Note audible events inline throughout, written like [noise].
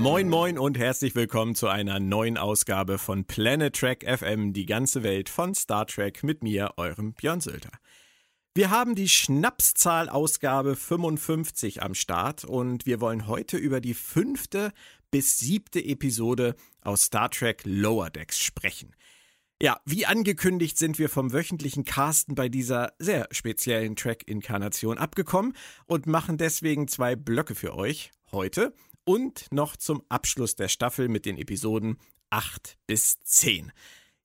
Moin moin und herzlich willkommen zu einer neuen Ausgabe von Planet Trek FM, die ganze Welt von Star Trek mit mir, eurem Björn Sölder. Wir haben die Schnapszahl-Ausgabe 55 am Start und wir wollen heute über die fünfte bis siebte Episode aus Star Trek Lower Decks sprechen. Ja, wie angekündigt sind wir vom wöchentlichen Casten bei dieser sehr speziellen Track-Inkarnation abgekommen und machen deswegen zwei Blöcke für euch heute und noch zum Abschluss der Staffel mit den Episoden 8 bis 10.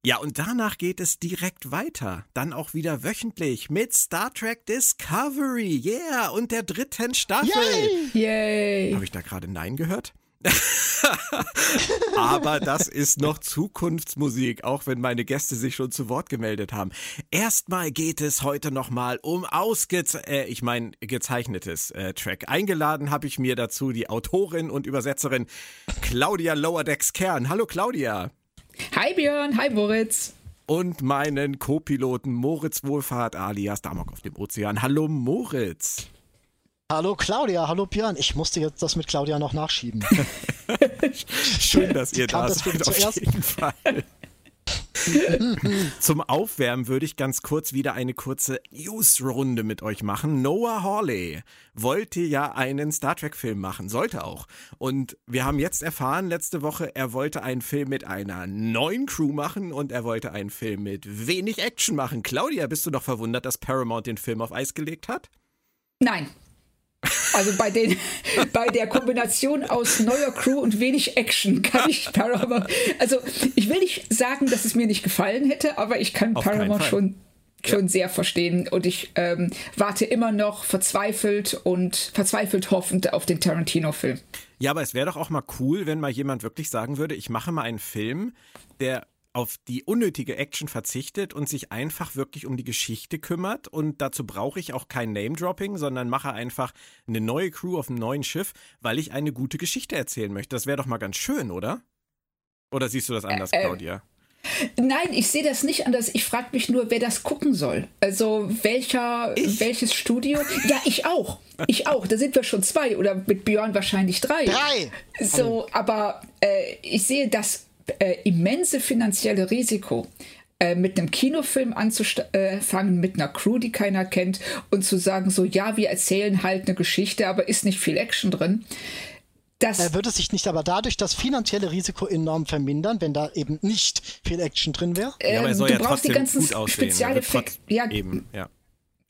Ja, und danach geht es direkt weiter. Dann auch wieder wöchentlich mit Star Trek Discovery. Yeah, und der dritten Staffel. Yay! Yay. Habe ich da gerade Nein gehört? [laughs] Aber das ist noch Zukunftsmusik, auch wenn meine Gäste sich schon zu Wort gemeldet haben. Erstmal geht es heute nochmal um ausgez äh, ich meine gezeichnetes äh, Track. Eingeladen habe ich mir dazu die Autorin und Übersetzerin Claudia Lowerdecks Kern. Hallo Claudia. Hi Björn, hi Moritz. Und meinen Co-Piloten Moritz Wohlfahrt alias Damok auf dem Ozean. Hallo Moritz. Hallo Claudia, hallo Björn. Ich musste jetzt das mit Claudia noch nachschieben. [laughs] Schön, dass ihr da seid, auf zuerst. jeden Fall. [laughs] Zum Aufwärmen würde ich ganz kurz wieder eine kurze News-Runde mit euch machen. Noah Hawley wollte ja einen Star Trek-Film machen, sollte auch. Und wir haben jetzt erfahren, letzte Woche, er wollte einen Film mit einer neuen Crew machen und er wollte einen Film mit wenig Action machen. Claudia, bist du doch verwundert, dass Paramount den Film auf Eis gelegt hat? Nein, also bei, den, [laughs] bei der Kombination aus neuer Crew und wenig Action kann ich [laughs] Paramount. Also ich will nicht sagen, dass es mir nicht gefallen hätte, aber ich kann Auf Paramount schon schon ja. sehr verstehen und ich ähm, warte immer noch verzweifelt und verzweifelt hoffend auf den Tarantino-Film. Ja, aber es wäre doch auch mal cool, wenn mal jemand wirklich sagen würde, ich mache mal einen Film, der auf die unnötige Action verzichtet und sich einfach wirklich um die Geschichte kümmert. Und dazu brauche ich auch kein Name-Dropping, sondern mache einfach eine neue Crew auf einem neuen Schiff, weil ich eine gute Geschichte erzählen möchte. Das wäre doch mal ganz schön, oder? Oder siehst du das anders, äh, äh, Claudia? Nein, ich sehe das nicht anders. Ich frage mich nur, wer das gucken soll. Also welcher, ich? welches Studio? Ja, ich auch. Ich auch. Da sind wir schon zwei oder mit Björn wahrscheinlich drei. Drei. So, aber äh, ich sehe das äh, immense finanzielle Risiko, äh, mit einem Kinofilm anzufangen, mit einer Crew, die keiner kennt, und zu sagen, so ja, wir erzählen halt eine Geschichte, aber ist nicht viel Action drin. Das er würde sich nicht aber dadurch das finanzielle Risiko enorm vermindern, wenn da eben nicht viel Action drin wäre. Ja, aber er soll du ja brauchst die ganzen Spezialeffekte. Ja, eben, ja.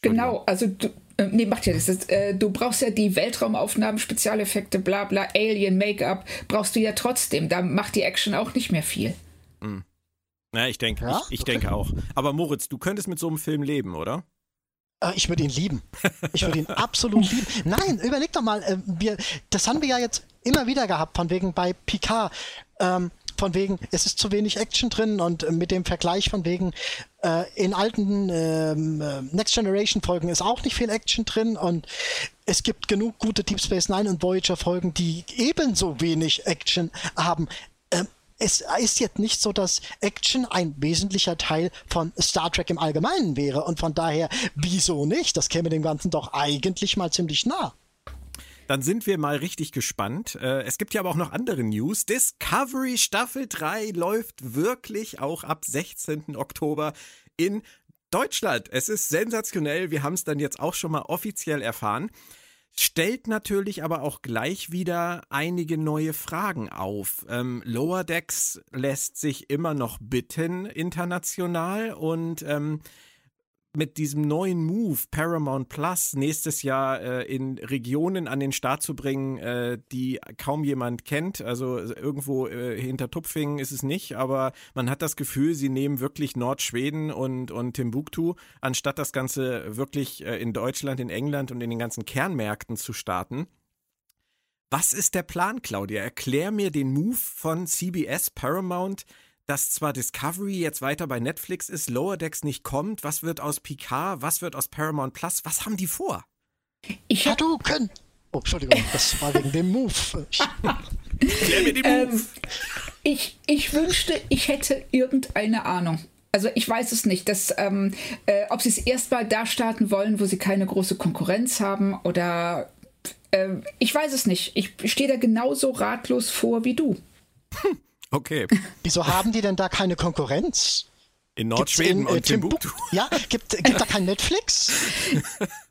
Genau, also du, äh, nee, macht ja das. Äh, du brauchst ja die Weltraumaufnahmen, Spezialeffekte, bla bla, Alien, Make-up, brauchst du ja trotzdem. Da macht die Action auch nicht mehr viel. Mhm. Ja, ich denke, ja? ich, ich denke auch. Aber Moritz, du könntest mit so einem Film leben, oder? Äh, ich würde ihn lieben. Ich würde ihn absolut lieben. Nein, überleg doch mal, äh, wir, das haben wir ja jetzt immer wieder gehabt, von wegen bei Picard. Ähm, von wegen, es ist zu wenig Action drin und mit dem Vergleich von wegen, äh, in alten ähm, äh, Next Generation Folgen ist auch nicht viel Action drin und es gibt genug gute Deep Space Nine und Voyager Folgen, die ebenso wenig Action haben. Ähm, es ist jetzt nicht so, dass Action ein wesentlicher Teil von Star Trek im Allgemeinen wäre und von daher, wieso nicht? Das käme dem Ganzen doch eigentlich mal ziemlich nah. Dann sind wir mal richtig gespannt. Äh, es gibt ja aber auch noch andere News. Discovery Staffel 3 läuft wirklich auch ab 16. Oktober in Deutschland. Es ist sensationell. Wir haben es dann jetzt auch schon mal offiziell erfahren. Stellt natürlich aber auch gleich wieder einige neue Fragen auf. Ähm, Lower Decks lässt sich immer noch bitten international und ähm, mit diesem neuen Move Paramount Plus nächstes Jahr äh, in Regionen an den Start zu bringen, äh, die kaum jemand kennt. Also irgendwo äh, hinter Tupfingen ist es nicht, aber man hat das Gefühl, sie nehmen wirklich Nordschweden und, und Timbuktu, anstatt das Ganze wirklich äh, in Deutschland, in England und in den ganzen Kernmärkten zu starten. Was ist der Plan, Claudia? Erklär mir den Move von CBS Paramount dass zwar Discovery jetzt weiter bei Netflix ist, Lower Decks nicht kommt. Was wird aus Picard? Was wird aus Paramount Plus? Was haben die vor? Ich Hadouken! Oh, Entschuldigung, das war wegen dem Move. Klär mir den Move. Ähm, ich, ich wünschte, ich hätte irgendeine Ahnung. Also ich weiß es nicht, dass, ähm, äh, ob sie es erstmal da starten wollen, wo sie keine große Konkurrenz haben oder äh, ich weiß es nicht. Ich stehe da genauso ratlos vor wie du. Okay. [laughs] Wieso haben die denn da keine Konkurrenz? In Nordschweden in, äh, und Timbuktu. Ja, gibt, gibt da kein Netflix? [laughs]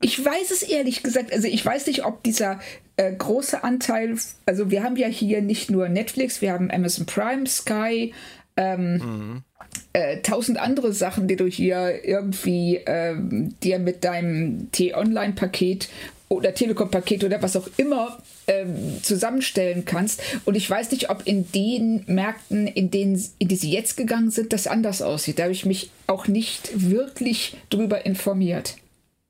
Ich weiß es ehrlich gesagt, also ich weiß nicht, ob dieser äh, große Anteil, also wir haben ja hier nicht nur Netflix, wir haben Amazon Prime, Sky, ähm, mhm. äh, tausend andere Sachen, die du hier irgendwie ähm, dir mit deinem T-Online-Paket oder Telekom-Paket oder was auch immer ähm, zusammenstellen kannst. Und ich weiß nicht, ob in den Märkten, in, denen, in die sie jetzt gegangen sind, das anders aussieht. Da habe ich mich auch nicht wirklich drüber informiert.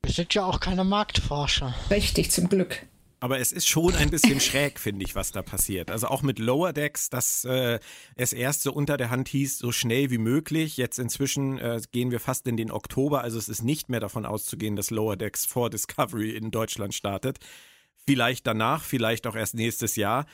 Wir sind ja auch keine Marktforscher. Richtig, zum Glück. Aber es ist schon ein bisschen schräg, finde ich, was da passiert. Also auch mit Lower Decks, dass äh, es erst so unter der Hand hieß, so schnell wie möglich. Jetzt inzwischen äh, gehen wir fast in den Oktober. Also es ist nicht mehr davon auszugehen, dass Lower Decks vor Discovery in Deutschland startet. Vielleicht danach, vielleicht auch erst nächstes Jahr.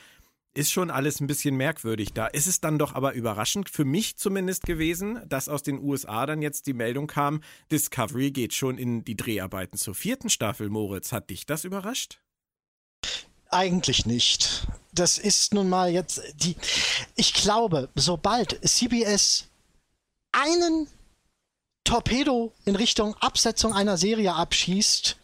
Ist schon alles ein bisschen merkwürdig. Da ist es dann doch aber überraschend, für mich zumindest gewesen, dass aus den USA dann jetzt die Meldung kam, Discovery geht schon in die Dreharbeiten zur vierten Staffel. Moritz, hat dich das überrascht? Eigentlich nicht. Das ist nun mal jetzt die. Ich glaube, sobald CBS einen Torpedo in Richtung Absetzung einer Serie abschießt,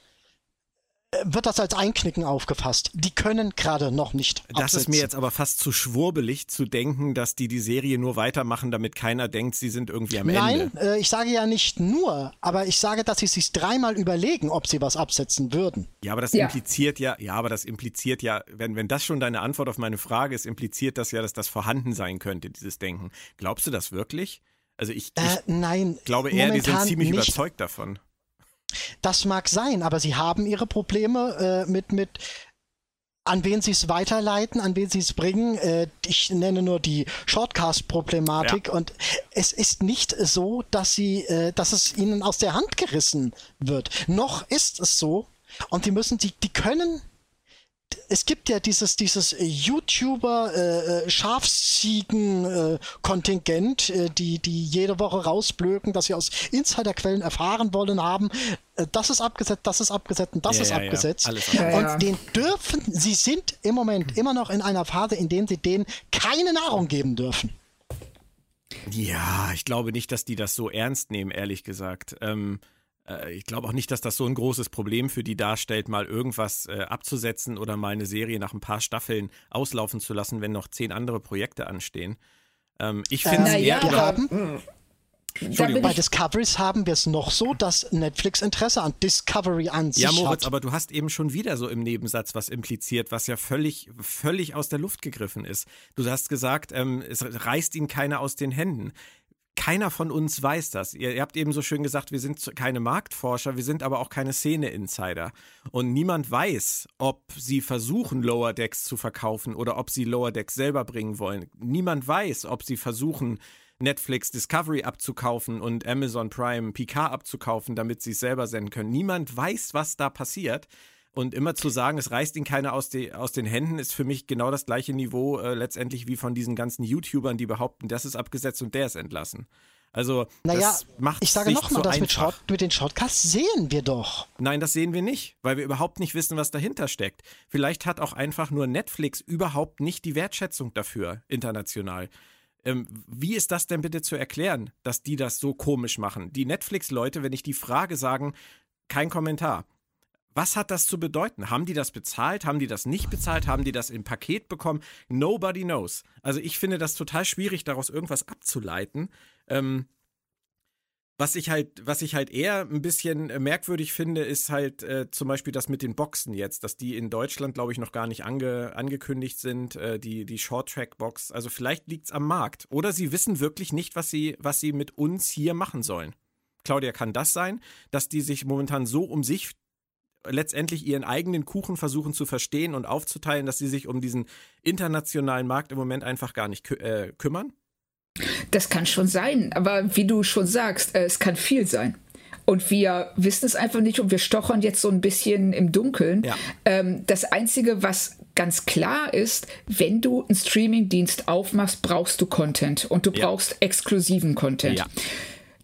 wird das als Einknicken aufgefasst. Die können gerade noch nicht. Das absetzen. ist mir jetzt aber fast zu schwurbelig zu denken, dass die die Serie nur weitermachen, damit keiner denkt, sie sind irgendwie am Nein, Ende. Nein, äh, ich sage ja nicht nur, aber ich sage, dass sie sich dreimal überlegen, ob sie was absetzen würden. Ja, aber das ja. impliziert ja, ja, aber das impliziert ja, wenn, wenn das schon deine Antwort auf meine Frage ist, impliziert das ja, dass das vorhanden sein könnte, dieses Denken. Glaubst du das wirklich? Also ich, ich äh, nein, glaube eher, die sind ziemlich nicht. überzeugt davon. Das mag sein, aber sie haben ihre Probleme äh, mit, mit an wen sie es weiterleiten, an wen sie es bringen. Äh, ich nenne nur die Shortcast-Problematik ja. und es ist nicht so, dass sie, äh, dass es ihnen aus der Hand gerissen wird. Noch ist es so und die müssen, die, die können es gibt ja dieses, dieses YouTuber äh, äh Schafsziegen-Kontingent, äh, die, die jede Woche rausblöken, dass sie aus Insiderquellen erfahren wollen haben. Äh, das ist abgesetzt, das ist abgesetzt und das ja, ist ja, abgesetzt. Ja. Und den dürfen, sie sind im Moment immer noch in einer Phase, in der sie denen keine Nahrung geben dürfen. Ja, ich glaube nicht, dass die das so ernst nehmen, ehrlich gesagt. Ähm, äh, ich glaube auch nicht, dass das so ein großes Problem für die darstellt, mal irgendwas äh, abzusetzen oder mal eine Serie nach ein paar Staffeln auslaufen zu lassen, wenn noch zehn andere Projekte anstehen. Ähm, ich finde äh, eher. Ja, hm. Bei Discoveries haben wir es noch so, dass Netflix Interesse an Discovery an sich hat. Ja, Moritz, hat. aber du hast eben schon wieder so im Nebensatz was impliziert, was ja völlig, völlig aus der Luft gegriffen ist. Du hast gesagt, ähm, es reißt ihn keiner aus den Händen keiner von uns weiß das. Ihr, ihr, habt eben so schön gesagt, wir sind keine Marktforscher, wir sind aber auch keine Szene-Insider. Und niemand weiß, ob sie versuchen, Lower Decks zu verkaufen oder ob sie Lower Decks selber bringen wollen. Niemand weiß, ob sie versuchen, Netflix Discovery abzukaufen und Amazon Prime Picard abzukaufen, damit sie es selber senden können. Niemand weiß, was da passiert. Und immer zu sagen, es reißt ihn keiner aus, de, aus den Händen, ist für mich genau das gleiche Niveau äh, letztendlich wie von diesen ganzen YouTubern, die behaupten, das ist abgesetzt und der ist entlassen. Also, naja, das macht ich sage nochmal, so das mit, Short, mit den Shortcasts sehen wir doch. Nein, das sehen wir nicht, weil wir überhaupt nicht wissen, was dahinter steckt. Vielleicht hat auch einfach nur Netflix überhaupt nicht die Wertschätzung dafür international. Ähm, wie ist das denn bitte zu erklären, dass die das so komisch machen? Die Netflix-Leute, wenn ich die Frage sagen, kein Kommentar. Was hat das zu bedeuten? Haben die das bezahlt? Haben die das nicht bezahlt? Haben die das im Paket bekommen? Nobody knows. Also ich finde das total schwierig, daraus irgendwas abzuleiten. Ähm, was ich halt, was ich halt eher ein bisschen merkwürdig finde, ist halt äh, zum Beispiel das mit den Boxen jetzt, dass die in Deutschland, glaube ich, noch gar nicht ange, angekündigt sind, äh, die, die Short-Track-Box. Also vielleicht liegt es am Markt. Oder sie wissen wirklich nicht, was sie, was sie mit uns hier machen sollen. Claudia, kann das sein, dass die sich momentan so um sich letztendlich ihren eigenen Kuchen versuchen zu verstehen und aufzuteilen, dass sie sich um diesen internationalen Markt im Moment einfach gar nicht kü äh, kümmern? Das kann schon sein, aber wie du schon sagst, äh, es kann viel sein. Und wir wissen es einfach nicht und wir stochern jetzt so ein bisschen im Dunkeln. Ja. Ähm, das Einzige, was ganz klar ist, wenn du einen Streamingdienst aufmachst, brauchst du Content und du ja. brauchst exklusiven Content. Ja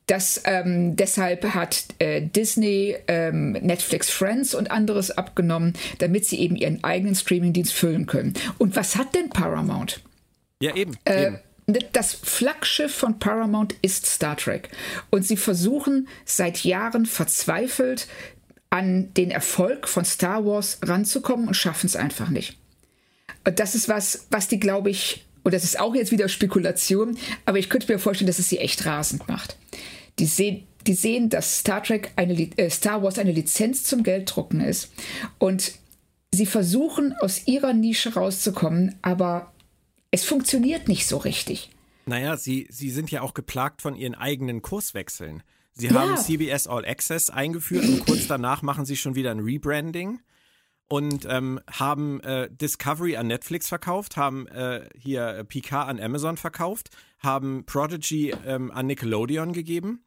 Das, ähm, deshalb hat äh, Disney ähm, Netflix Friends und anderes abgenommen, damit sie eben ihren eigenen Streamingdienst füllen können. Und was hat denn Paramount? Ja, eben. Äh, eben. Das Flaggschiff von Paramount ist Star Trek. Und sie versuchen seit Jahren verzweifelt an den Erfolg von Star Wars ranzukommen und schaffen es einfach nicht. Und das ist was, was die, glaube ich, und das ist auch jetzt wieder Spekulation, aber ich könnte mir vorstellen, dass es sie echt rasend macht. Die sehen, die sehen, dass Star Trek eine, äh, Star Wars eine Lizenz zum Gelddrucken ist und sie versuchen aus ihrer Nische rauszukommen, aber es funktioniert nicht so richtig. Naja, sie, sie sind ja auch geplagt von ihren eigenen Kurswechseln. Sie Ja. haben CBS All Access eingeführt und kurz danach machen sie schon wieder ein Rebranding und ähm, haben äh, Discovery an Netflix verkauft, haben äh, hier äh, Picard an Amazon verkauft, haben Prodigy ähm, an Nickelodeon gegeben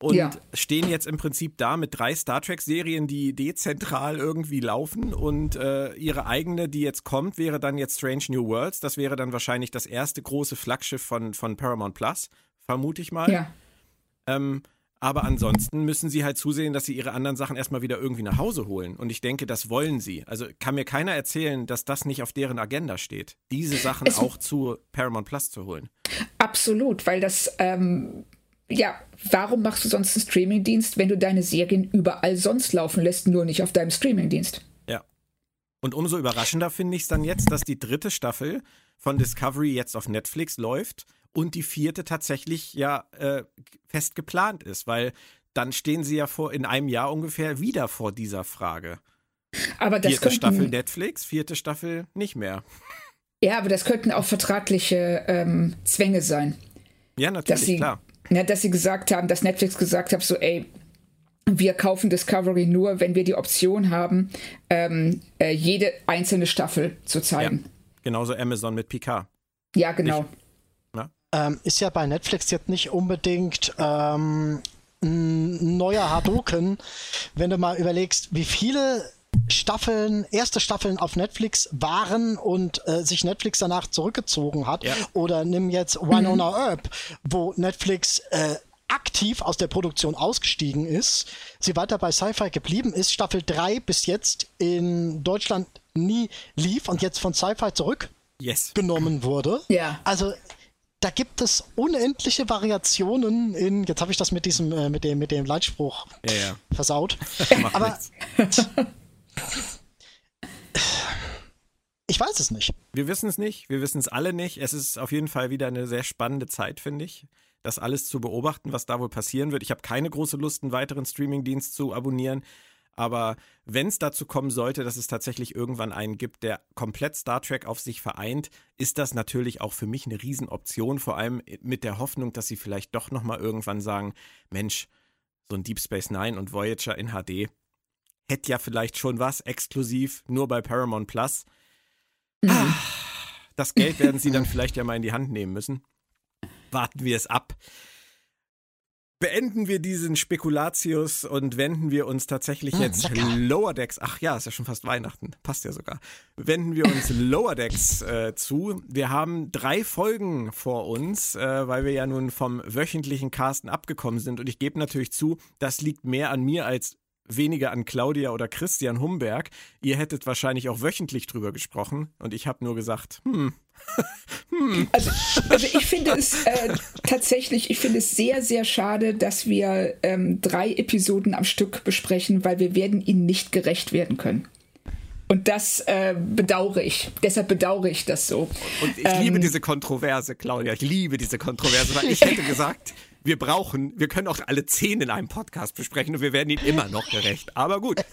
und Ja. stehen jetzt im Prinzip da mit drei Star Trek-Serien, die dezentral irgendwie laufen und äh, ihre eigene, die jetzt kommt, wäre dann jetzt Strange New Worlds. Das wäre dann wahrscheinlich das erste große Flaggschiff von, von Paramount Plus, vermute ich mal. Ja. Ähm, aber ansonsten müssen sie halt zusehen, dass sie ihre anderen Sachen erstmal wieder irgendwie nach Hause holen. Und ich denke, das wollen sie. Also kann mir keiner erzählen, dass das nicht auf deren Agenda steht, diese Sachen Es- auch zu Paramount Plus zu holen. Absolut, weil das, ähm, ja, warum machst du sonst einen Streamingdienst, wenn du deine Serien überall sonst laufen lässt, nur nicht auf deinem Streamingdienst? Ja. Und umso überraschender finde ich es dann jetzt, dass die dritte Staffel von Discovery jetzt auf Netflix läuft und die vierte tatsächlich ja äh, fest geplant ist, weil dann stehen sie ja vor in einem Jahr ungefähr wieder vor dieser Frage. Aber das Vierte Staffel Netflix, vierte Staffel nicht mehr. ja, aber das könnten auch vertragliche ähm, Zwänge sein. Ja, dass natürlich, sie, klar. Ja, dass sie gesagt haben, dass Netflix gesagt hat, so, ey, wir kaufen Discovery nur, wenn wir die Option haben, ähm, äh, jede einzelne Staffel zu Ja. zeigen. Genauso Amazon mit Picard. Ja, genau. Ähm, ist ja bei Netflix jetzt nicht unbedingt ähm, ein neuer Hadoken, wenn du mal überlegst, wie viele Staffeln, erste Staffeln auf Netflix waren und äh, sich Netflix danach zurückgezogen hat. Ja. Oder nimm jetzt Winona Earp, wo Netflix äh, aktiv aus der Produktion ausgestiegen ist, sie weiter bei Sci-Fi geblieben ist, Staffel 3 bis jetzt in Deutschland nie lief und jetzt von Sci-Fi Yes. zurückgenommen wurde. Ja. Also da gibt es unendliche Variationen in, jetzt habe ich das mit diesem, äh, mit dem, mit dem Leitspruch Ja, ja. versaut. [laughs] Aber [laughs] ich weiß es nicht. Wir wissen es nicht, wir wissen es alle nicht. Es ist auf jeden Fall wieder eine sehr spannende Zeit, finde ich, das alles zu beobachten, was da wohl passieren wird. Ich habe keine große Lust, einen weiteren Streamingdienst zu abonnieren. Aber wenn es dazu kommen sollte, dass es tatsächlich irgendwann einen gibt, der komplett Star Trek auf sich vereint, ist das natürlich auch für mich eine Riesenoption, vor allem mit der Hoffnung, dass sie vielleicht doch nochmal irgendwann sagen, Mensch, so ein Deep Space Nine und Voyager in HD hätte ja vielleicht schon was exklusiv nur bei Paramount Plus. Ah, Das Geld werden sie dann vielleicht ja mal in die Hand nehmen müssen. Warten wir es ab. Beenden wir diesen Spekulatius und wenden wir uns tatsächlich Mm, jetzt lecker. Lower Decks. Ach ja, ist ja schon fast Weihnachten. Passt ja sogar. Wenden wir uns [laughs] Lower Decks äh, zu. Wir haben drei Folgen vor uns, äh, weil wir ja nun vom wöchentlichen Casten abgekommen sind. Und ich gebe natürlich zu, das liegt mehr an mir als weniger an Claudia oder Christian Humberg. Ihr hättet wahrscheinlich auch wöchentlich drüber gesprochen. Und ich habe nur gesagt, [laughs] hm, Also, also ich finde es äh, tatsächlich, ich finde es sehr, sehr schade, dass wir ähm, drei Episoden am Stück besprechen, weil wir werden ihnen nicht gerecht werden können. Und das äh, bedauere ich. Deshalb bedauere ich das so. Und ich Ähm, liebe diese Kontroverse, Claudia. Ich liebe diese Kontroverse, weil ich hätte [laughs] gesagt, wir brauchen, wir können auch alle zehn in einem Podcast besprechen und wir werden ihnen immer noch gerecht. Aber gut.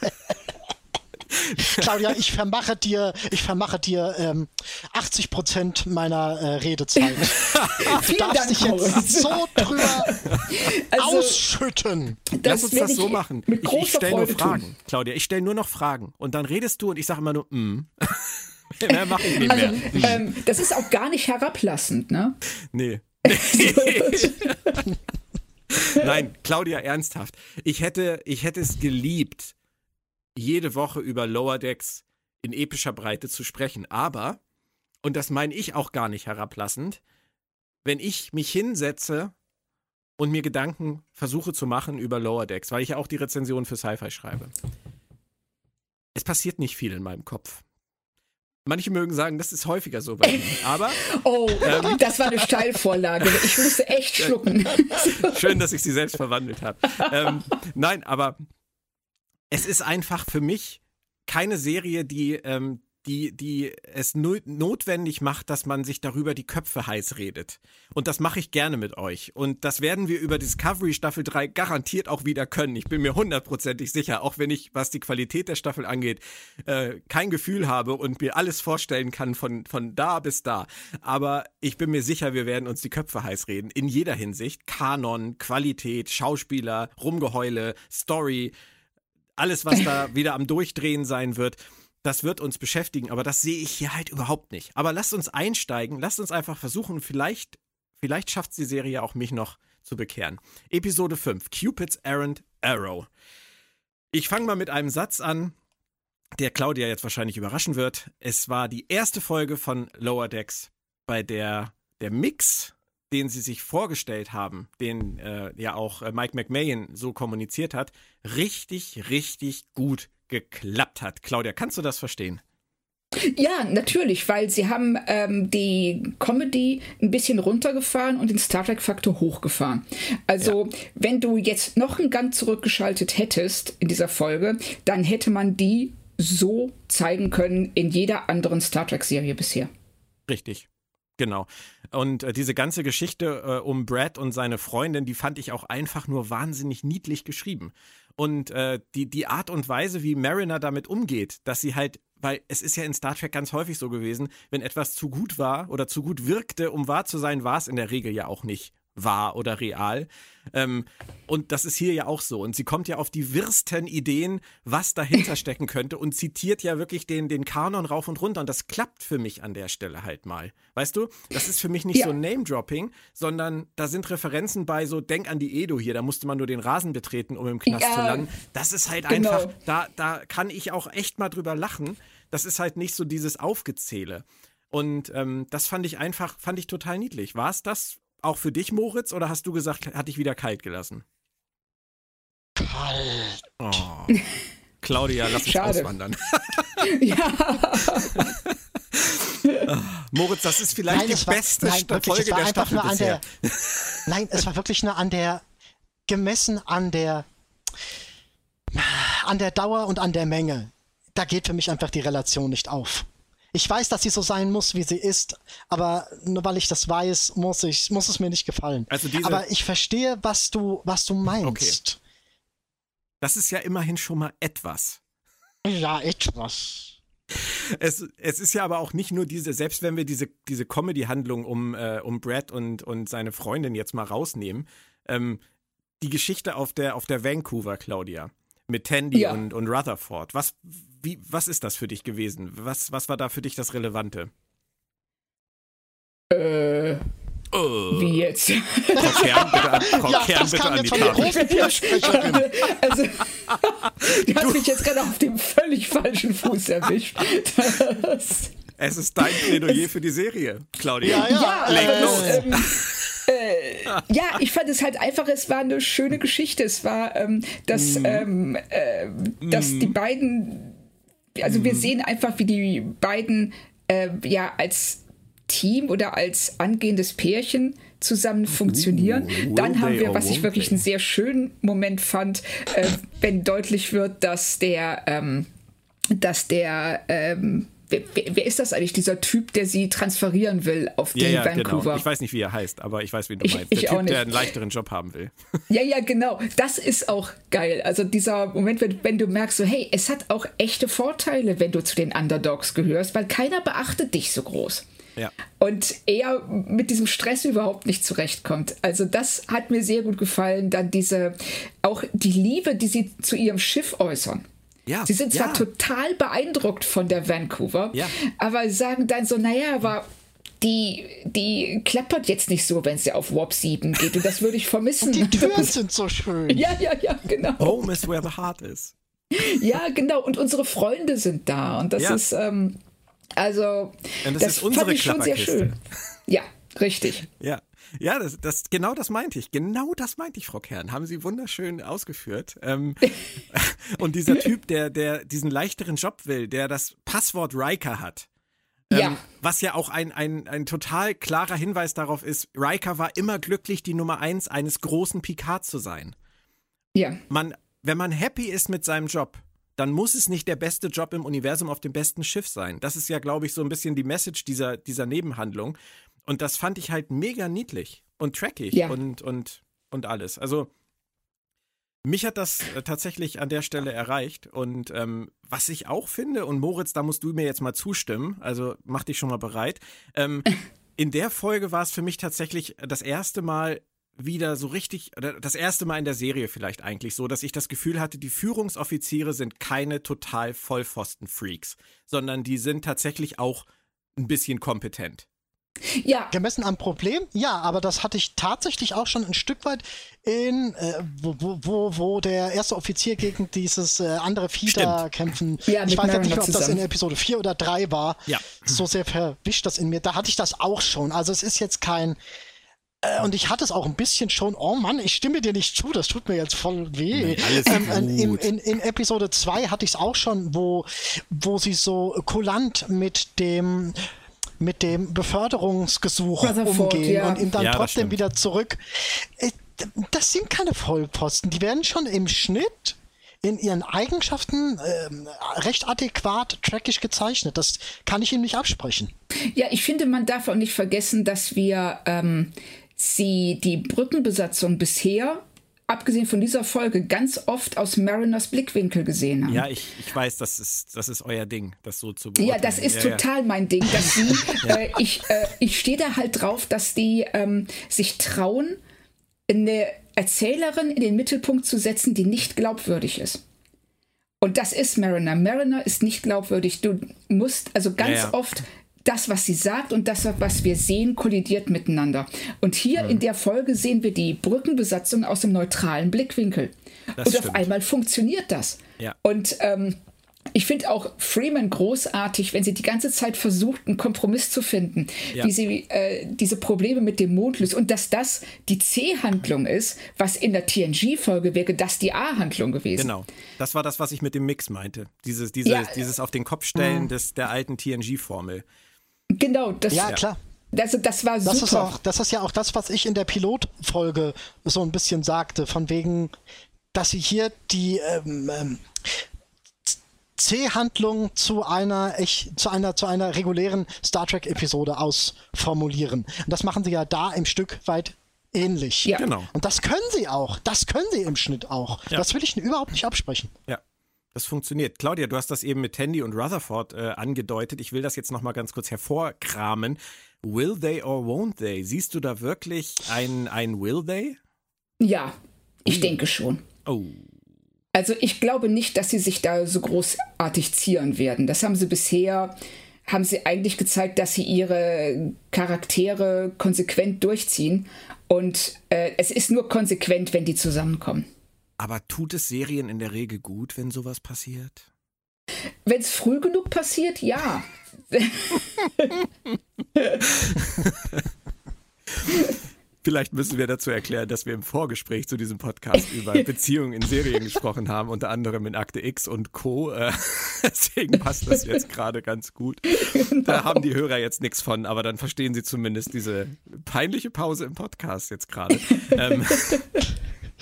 Claudia, ich vermache dir, ich vermache dir ähm, 80 Prozent meiner äh, Redezeit. [laughs] Du darfst Dank, dich jetzt so drüber Also, ausschütten. Lass uns das so machen. Mit Ich, ich stelle nur Fragen. tun. Claudia, ich stelle nur noch Fragen. Und dann redest du und ich sage immer nur, mm. [laughs] Mehr mache ich nicht Also, mehr. ähm, das ist auch gar nicht herablassend, ne? Nee. [laughs] Nein, Claudia, ernsthaft. Ich hätte, ich hätte es geliebt, jede Woche über Lower Decks in epischer Breite zu sprechen. Aber, und das meine ich auch gar nicht herablassend, wenn ich mich hinsetze und mir Gedanken versuche zu machen über Lower Decks, weil ich ja auch die Rezension für Sci-Fi schreibe. Es passiert nicht viel in meinem Kopf. Manche mögen sagen, das ist häufiger so bei mir. [laughs] Aber. Oh, ähm, [laughs] das war eine Steilvorlage. Ich musste echt schlucken. [laughs] Schön, dass ich sie selbst verwandelt habe. Ähm, nein, aber es ist einfach für mich keine Serie, die, ähm, die, die es notwendig macht, dass man sich darüber die Köpfe heiß redet. Und das mache ich gerne mit euch. Und das werden wir über Discovery Staffel 3 garantiert auch wieder können. Ich bin mir hundertprozentig sicher, auch wenn ich, was die Qualität der Staffel angeht, äh, kein Gefühl habe und mir alles vorstellen kann von, von da bis da. Aber ich bin mir sicher, wir werden uns die Köpfe heiß reden. In jeder Hinsicht. Kanon, Qualität, Schauspieler, Rumgeheule, Story, alles, was da [laughs] wieder am Durchdrehen sein wird das wird uns beschäftigen, aber das sehe ich hier halt überhaupt nicht. Aber lasst uns einsteigen, lasst uns einfach versuchen, vielleicht, vielleicht schafft die Serie auch mich noch zu bekehren. Episode 5, Cupid's Errand Arrow. Ich fange mal mit einem Satz an, der Claudia jetzt wahrscheinlich überraschen wird. Es war die erste Folge von Lower Decks, bei der der Mix, den sie sich vorgestellt haben, den äh, ja auch äh, Mike McMahon so kommuniziert hat, richtig, richtig gut geklappt hat. Claudia, kannst du das verstehen? Ja, natürlich, weil sie haben ähm, die Comedy ein bisschen runtergefahren und den Star Trek-Faktor hochgefahren. Also, ja. wenn du jetzt noch einen Gang zurückgeschaltet hättest in dieser Folge, dann hätte man die so zeigen können in jeder anderen Star Trek-Serie bisher. Richtig. Genau. Und äh, diese ganze Geschichte äh, um Brad und seine Freundin, die fand ich auch einfach nur wahnsinnig niedlich geschrieben. Und äh, die, die Art und Weise, wie Mariner damit umgeht, dass sie halt, weil es ist ja in Star Trek ganz häufig so gewesen, wenn etwas zu gut war oder zu gut wirkte, um wahr zu sein, war es in der Regel ja auch nicht wahr oder real. Ähm, und das ist hier ja auch so. Und sie kommt ja auf die wirsten Ideen, was dahinter [laughs] stecken könnte und zitiert ja wirklich den, den Kanon rauf und runter. Und das klappt für mich an der Stelle halt mal. Weißt du, das ist für mich nicht ja. so Name-Dropping, sondern da sind Referenzen bei so, denk an die Edo hier, da musste man nur den Rasen betreten, um im Knast ja, zu landen. Das ist halt genau. einfach, da, da kann ich auch echt mal drüber lachen. Das ist halt nicht so dieses Aufgezähle. Und ähm, das fand ich einfach, fand ich total niedlich. War es das auch für dich, Moritz, oder hast du gesagt, hat dich wieder kalt gelassen? Kalt. Oh. [laughs] Claudia, lass uns Schade. auswandern. [laughs] ja. Moritz, das ist vielleicht nein, die war, beste nein, wirklich, Folge der Staffel bisher. Der, nein, es war wirklich nur an der, gemessen an der, an der Dauer und an der Menge. Da geht für mich einfach die Relation nicht auf. Ich weiß, dass sie so sein muss, wie sie ist, aber nur weil ich das weiß, muss ich, muss es mir nicht gefallen. Also diese... Aber ich verstehe, was du, was du meinst. Okay. Das ist ja immerhin schon mal etwas. Ja, etwas. Es, es ist ja aber auch nicht nur diese, selbst wenn wir diese, diese Comedy-Handlung um, äh, um Brad und, und seine Freundin jetzt mal rausnehmen, ähm, die Geschichte auf der, auf der Vancouver, Claudia mit Tandy ja. und, und Rutherford. Was, wie, was ist das für dich gewesen? Was, was war da für dich das Relevante? Äh. Oh. Wie jetzt? Frau Kern, bitte an, Frau [laughs] ja, Kern, bitte an die Tafel. [laughs] also, [laughs] du hast mich jetzt gerade auf dem völlig falschen Fuß erwischt. Das, es ist dein Plädoyer für die Serie, Claudia. Ja, ja. Leg los. Ähm, äh, ja, ich fand es halt einfach, es war eine schöne Geschichte. Es war, ähm, dass, mm. ähm, äh, dass mm. die beiden, also mm. wir sehen einfach, wie die beiden äh, ja als Team oder als angehendes Pärchen zusammen funktionieren. Uh, Dann haben wir, was ich wirklich einen sehr schönen Moment fand, äh, wenn deutlich wird, dass der, ähm, dass der ähm, Wer, wer, ist das eigentlich, dieser Typ, der sie transferieren will auf den ja, ja, genau. Vancouver? Genau. Ich weiß nicht, wie er heißt, aber ich weiß, wie du ich, meinst. Der ich Typ, der einen leichteren Job haben will. [laughs] Ja, ja, genau. Das ist auch geil. Also dieser Moment, wenn, wenn du merkst, so, hey, es hat auch echte Vorteile, wenn du zu den Underdogs gehörst, weil keiner beachtet dich so groß. Ja. Und er mit diesem Stress überhaupt nicht zurechtkommt. Also das hat mir sehr gut gefallen. Dann diese, auch die Liebe, die sie zu ihrem Schiff äußern. Ja, sie sind zwar ja. total beeindruckt von der Vancouver, ja. aber sagen dann so, naja, aber die, die klappert jetzt nicht so, wenn sie auf Warp 7 geht. Und das würde ich vermissen. Und die [laughs] Türen sind so schön. Ja, ja, ja, genau. Home is where the heart is. Ja, genau. Und unsere Freunde sind da. Und das ja. ist, ähm, also, und das, das ist unsere fand ich schon sehr schön. Ja, richtig. Ja. Ja, das, das, genau das meinte ich. Genau das meinte ich, Frau Kern. Haben Sie wunderschön ausgeführt. Ähm, [laughs] und dieser Typ, der, der diesen leichteren Job will, der das Passwort Riker hat. Ähm, Ja. Was ja auch ein, ein, ein total klarer Hinweis darauf ist, Riker war immer glücklich, die Nummer eins eines großen Picard zu sein. Ja. Man, wenn man happy ist mit seinem Job, dann muss es nicht der beste Job im Universum auf dem besten Schiff sein. Das ist ja, glaube ich, so ein bisschen die Message dieser, dieser Nebenhandlung. Und das fand ich halt mega niedlich und trackig Ja. und, und, und alles. Also mich hat das äh, tatsächlich an der Stelle erreicht. Und ähm, was ich auch finde, und Moritz, da musst du mir jetzt mal zustimmen, also mach dich schon mal bereit. Ähm, [laughs] in der Folge war es für mich tatsächlich das erste Mal wieder so richtig, oder das erste Mal in der Serie vielleicht eigentlich so, dass ich das Gefühl hatte, die Führungsoffiziere sind keine total Vollpfosten-Freaks, sondern die sind tatsächlich auch ein bisschen kompetent. Ja, Gemessen am Problem, ja, aber das hatte ich tatsächlich auch schon ein Stück weit in, äh, wo, wo, wo, wo der erste Offizier gegen dieses äh, andere Vieh da Stimmt. kämpfen. Ja, ich weiß ja nicht mehr, ob das in zusammen. Episode 4 oder 3 war. Ja. So sehr verwischt das in mir. Da hatte ich das auch schon. Also es ist jetzt kein. Äh, und ich hatte es auch ein bisschen schon, oh Mann, ich stimme dir nicht zu, das tut mir jetzt voll weh. Nee, alles ähm, in, gut. in, in Episode 2 hatte ich es auch schon, wo, wo sie so kulant mit dem mit dem Beförderungsgesuch Rutherford, umgehen ja. und ihm dann Ja, trotzdem wieder zurück. Äh, Das sind keine Vollposten. Die werden schon im Schnitt in ihren Eigenschaften ähm, recht adäquat trackig gezeichnet. Das kann ich ihm nicht absprechen. Ja, ich finde, man darf auch nicht vergessen, dass wir ähm, sie, die Brückenbesatzung bisher, abgesehen von dieser Folge, ganz oft aus Mariners Blickwinkel gesehen haben. Ja, ich, ich weiß, das ist, das ist euer Ding, das so zu Ja, beurteilen. das ist Ja, ja. total mein Ding, dass sie, [laughs] äh, ich, äh, ich stehe da halt drauf, dass die ähm, sich trauen, eine Erzählerin in den Mittelpunkt zu setzen, die nicht glaubwürdig ist. Und das ist Mariner. Mariner ist nicht glaubwürdig. Du musst also ganz Ja, ja. oft das, was sie sagt und das, was wir sehen, kollidiert miteinander. Und hier Mhm. in der Folge sehen wir die Brückenbesatzung aus dem neutralen Blickwinkel. Das und auf stimmt. einmal funktioniert das. Ja. Und ähm, ich finde auch Freeman großartig, wenn sie die ganze Zeit versucht, einen Kompromiss zu finden, Ja. wie sie äh, diese Probleme mit dem Mond löst und dass das die C-Handlung ist, was in der TNG-Folge wäre, das die A-Handlung gewesen. Genau. Das war das, was ich mit dem Mix meinte. Dieses, dieses, Ja. dieses auf den Kopf stellen des, der alten TNG-Formel. Genau, das, Ja, klar. das, das war Das super. ist, auch, das ist ja auch das, was ich in der Pilotfolge so ein bisschen sagte, von wegen, dass sie hier die ähm, ähm, C-Handlung zu einer, echt, zu einer zu einer regulären Star Trek-Episode ausformulieren. Und das machen sie ja da im Stück weit ähnlich. Ja. Genau. Und das können sie auch. Das können sie im Schnitt auch. Ja. Das will ich überhaupt nicht absprechen. Ja. Das funktioniert. Claudia, du hast das eben mit Tandy und Rutherford äh, angedeutet. Ich will das jetzt nochmal ganz kurz hervorkramen. Will they or won't they? Siehst du da wirklich ein, ein Will they? Ja, ich denke schon. Oh. Also ich glaube nicht, dass sie sich da so großartig zieren werden. Das haben sie bisher, haben sie eigentlich gezeigt, dass sie ihre Charaktere konsequent durchziehen. Und äh, es ist nur konsequent, wenn die zusammenkommen. Aber tut es Serien in der Regel gut, wenn sowas passiert? Wenn es früh genug passiert, ja. [laughs] Vielleicht müssen wir dazu erklären, dass wir im Vorgespräch zu diesem Podcast über [laughs] Beziehungen in Serien gesprochen haben, unter anderem in Akte X und Co. Äh, [laughs] Deswegen passt das jetzt gerade ganz gut. Da haben die Hörer jetzt nichts von, aber dann verstehen sie zumindest diese peinliche Pause im Podcast jetzt gerade.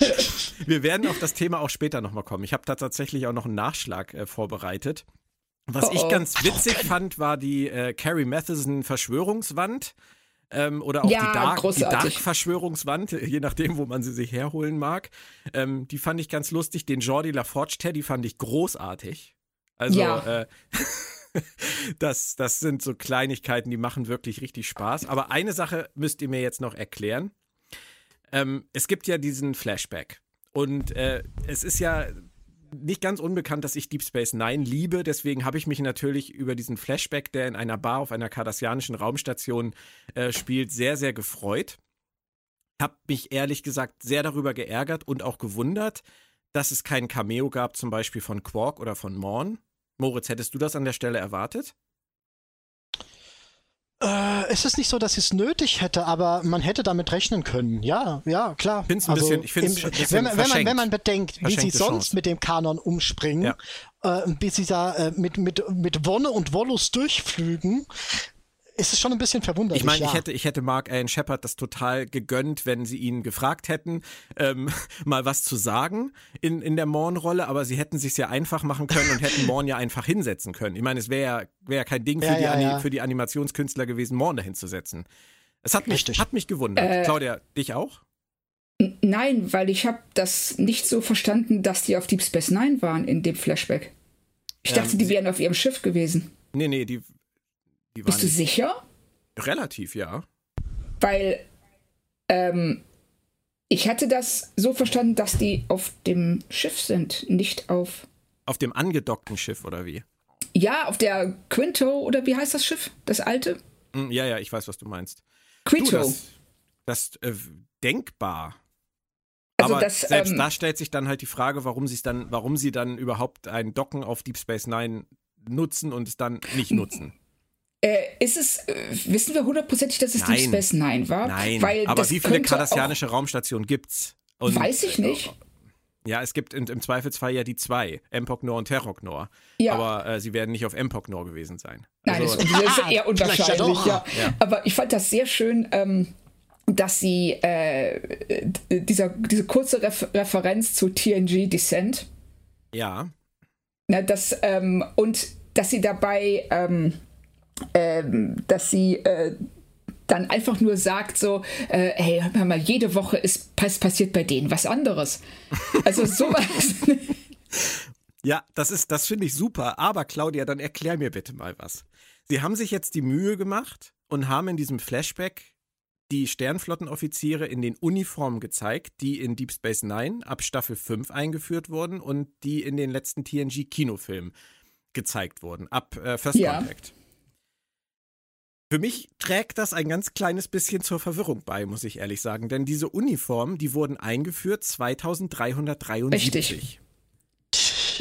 [laughs] Wir werden auf das Thema auch später nochmal kommen. Ich habe da tatsächlich auch noch einen Nachschlag äh, vorbereitet. Was Oh, ich oh. ganz witzig [laughs] fand, war die äh, Carrie Matheson Verschwörungswand. Ähm, oder auch Ja, die Dark, die. Dark Verschwörungswand, je nachdem, wo man sie sich herholen mag. Ähm, die fand ich ganz lustig. Den Jordi LaForge Teddy fand ich großartig. Also, Ja. äh, [laughs] das, das sind so Kleinigkeiten, die machen wirklich richtig Spaß. Aber eine Sache müsst ihr mir jetzt noch erklären. Ähm, es gibt ja diesen Flashback. Und äh, es ist ja nicht ganz unbekannt, dass ich Deep Space Nine liebe. Deswegen habe ich mich natürlich über diesen Flashback, der in einer Bar auf einer kardassianischen Raumstation äh, spielt, sehr, sehr gefreut. Hab mich ehrlich gesagt sehr darüber geärgert und auch gewundert, dass es kein Cameo gab, zum Beispiel von Quark oder von Morn. Moritz, hättest du das an der Stelle erwartet? Äh, es ist nicht so, dass sie es nötig hätte, aber man hätte damit rechnen können. Ja, ja, klar. Find's ein bisschen, ich ein bisschen wenn, man, wenn, man, wenn man bedenkt, wie sie sonst Chance. mit dem Kanon umspringen, äh, bis sie da äh, mit, mit, mit Wonne und Wollust durchflügen, ist es schon ein bisschen verwunderlich. Ich meine, ja. ich hätte, ich hätte Mark Allen Shepard das total gegönnt, wenn sie ihn gefragt hätten, ähm, [laughs] mal was zu sagen in, in der Morn-Rolle, aber sie hätten sich ja einfach machen können und hätten Morn ja einfach hinsetzen können. Ich meine, es wäre ja, wär ja kein Ding für, Ja, die, ja, für die Animationskünstler gewesen, Morn dahin zu setzen. Es hat mich, Richtig. hat mich gewundert. Äh, Claudia, dich auch? Nein, weil ich habe das nicht so verstanden, dass die auf Deep Space Nine waren in dem Flashback. Ich dachte, die wären auf ihrem Schiff gewesen. Nee, nee, die Bist du sicher? relativ, ja. Weil ähm, ich hatte das so verstanden, dass die auf dem Schiff sind, nicht auf. Auf dem angedockten Schiff oder wie? Ja, auf der Quinto oder wie heißt das Schiff? Das alte? Hm, Ja, ja, ich weiß, was du meinst. Du, Quito. das, das äh, denkbar. Also Aber das, selbst ähm, da stellt sich dann halt die Frage, warum sie dann, warum sie dann überhaupt ein Docken auf Deep Space Nine nutzen und es dann nicht nutzen. Äh, ist es, äh, wissen wir hundertprozentig, dass es Nein. Deep Space Nine war? Nein, Weil aber wie viele kardassianische Raumstationen gibt's? Und, Weiß ich nicht. Ja, es gibt in, im Zweifelsfall ja die zwei, Empok Nor und Terrok Nor. Ja. Aber äh, sie werden nicht auf Empok Nor gewesen sein. Nein, Also, das ist, das [laughs] ist eher unwahrscheinlich, ja, Ja. Aber ich fand das sehr schön, ähm, dass sie äh, dieser, diese kurze Ref Referenz zu TNG Descent, ja, na, das, ähm, und dass sie dabei, ähm, dass sie äh, dann einfach nur sagt so, äh, hey, hör mal, jede Woche ist pass passiert bei denen was anderes. Also [laughs] sowas. Ja, das ist, das finde ich super. Aber Claudia, dann erklär mir bitte mal was. Sie haben sich jetzt die Mühe gemacht und haben in diesem Flashback die Sternflottenoffiziere in den Uniformen gezeigt, die in Deep Space Nine ab Staffel 5 eingeführt wurden und die in den letzten TNG-Kinofilmen gezeigt wurden, ab äh, First Ja. Contact. Für mich trägt das ein ganz kleines bisschen zur Verwirrung bei, muss ich ehrlich sagen. Denn diese Uniformen, die wurden eingeführt 2373. Richtig.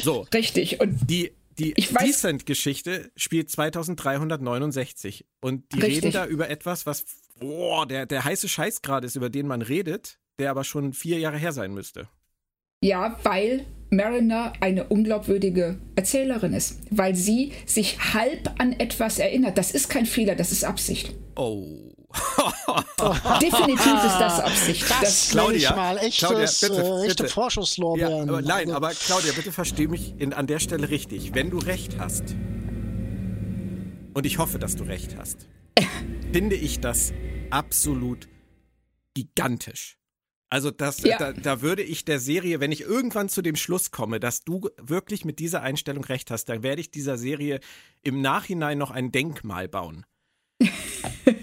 So, Richtig. Und die, die Decent-Geschichte spielt 2369 und die Richtig. reden da über etwas, was boah, der, der heiße Scheiß gerade ist, über den man redet, der aber schon vier Jahre her sein müsste. Ja, weil Mariner eine unglaubwürdige Erzählerin ist. Weil sie sich halb an etwas erinnert. Das ist kein Fehler, das ist Absicht. Oh. [laughs] Definitiv ist das Absicht. Das, Das, nenne ich Claudia, mal echtes, Claudia, bitte, äh, echte. Vorschusslorbeeren. Ja, aber nein, Also, aber Claudia, bitte versteh mich in, an der Stelle richtig. Wenn du recht hast, und ich hoffe, dass du recht hast, [laughs] finde ich das absolut gigantisch. Also das, Ja. da, da würde ich der Serie, wenn ich irgendwann zu dem Schluss komme, dass du wirklich mit dieser Einstellung recht hast, dann werde ich dieser Serie im Nachhinein noch ein Denkmal bauen. [laughs]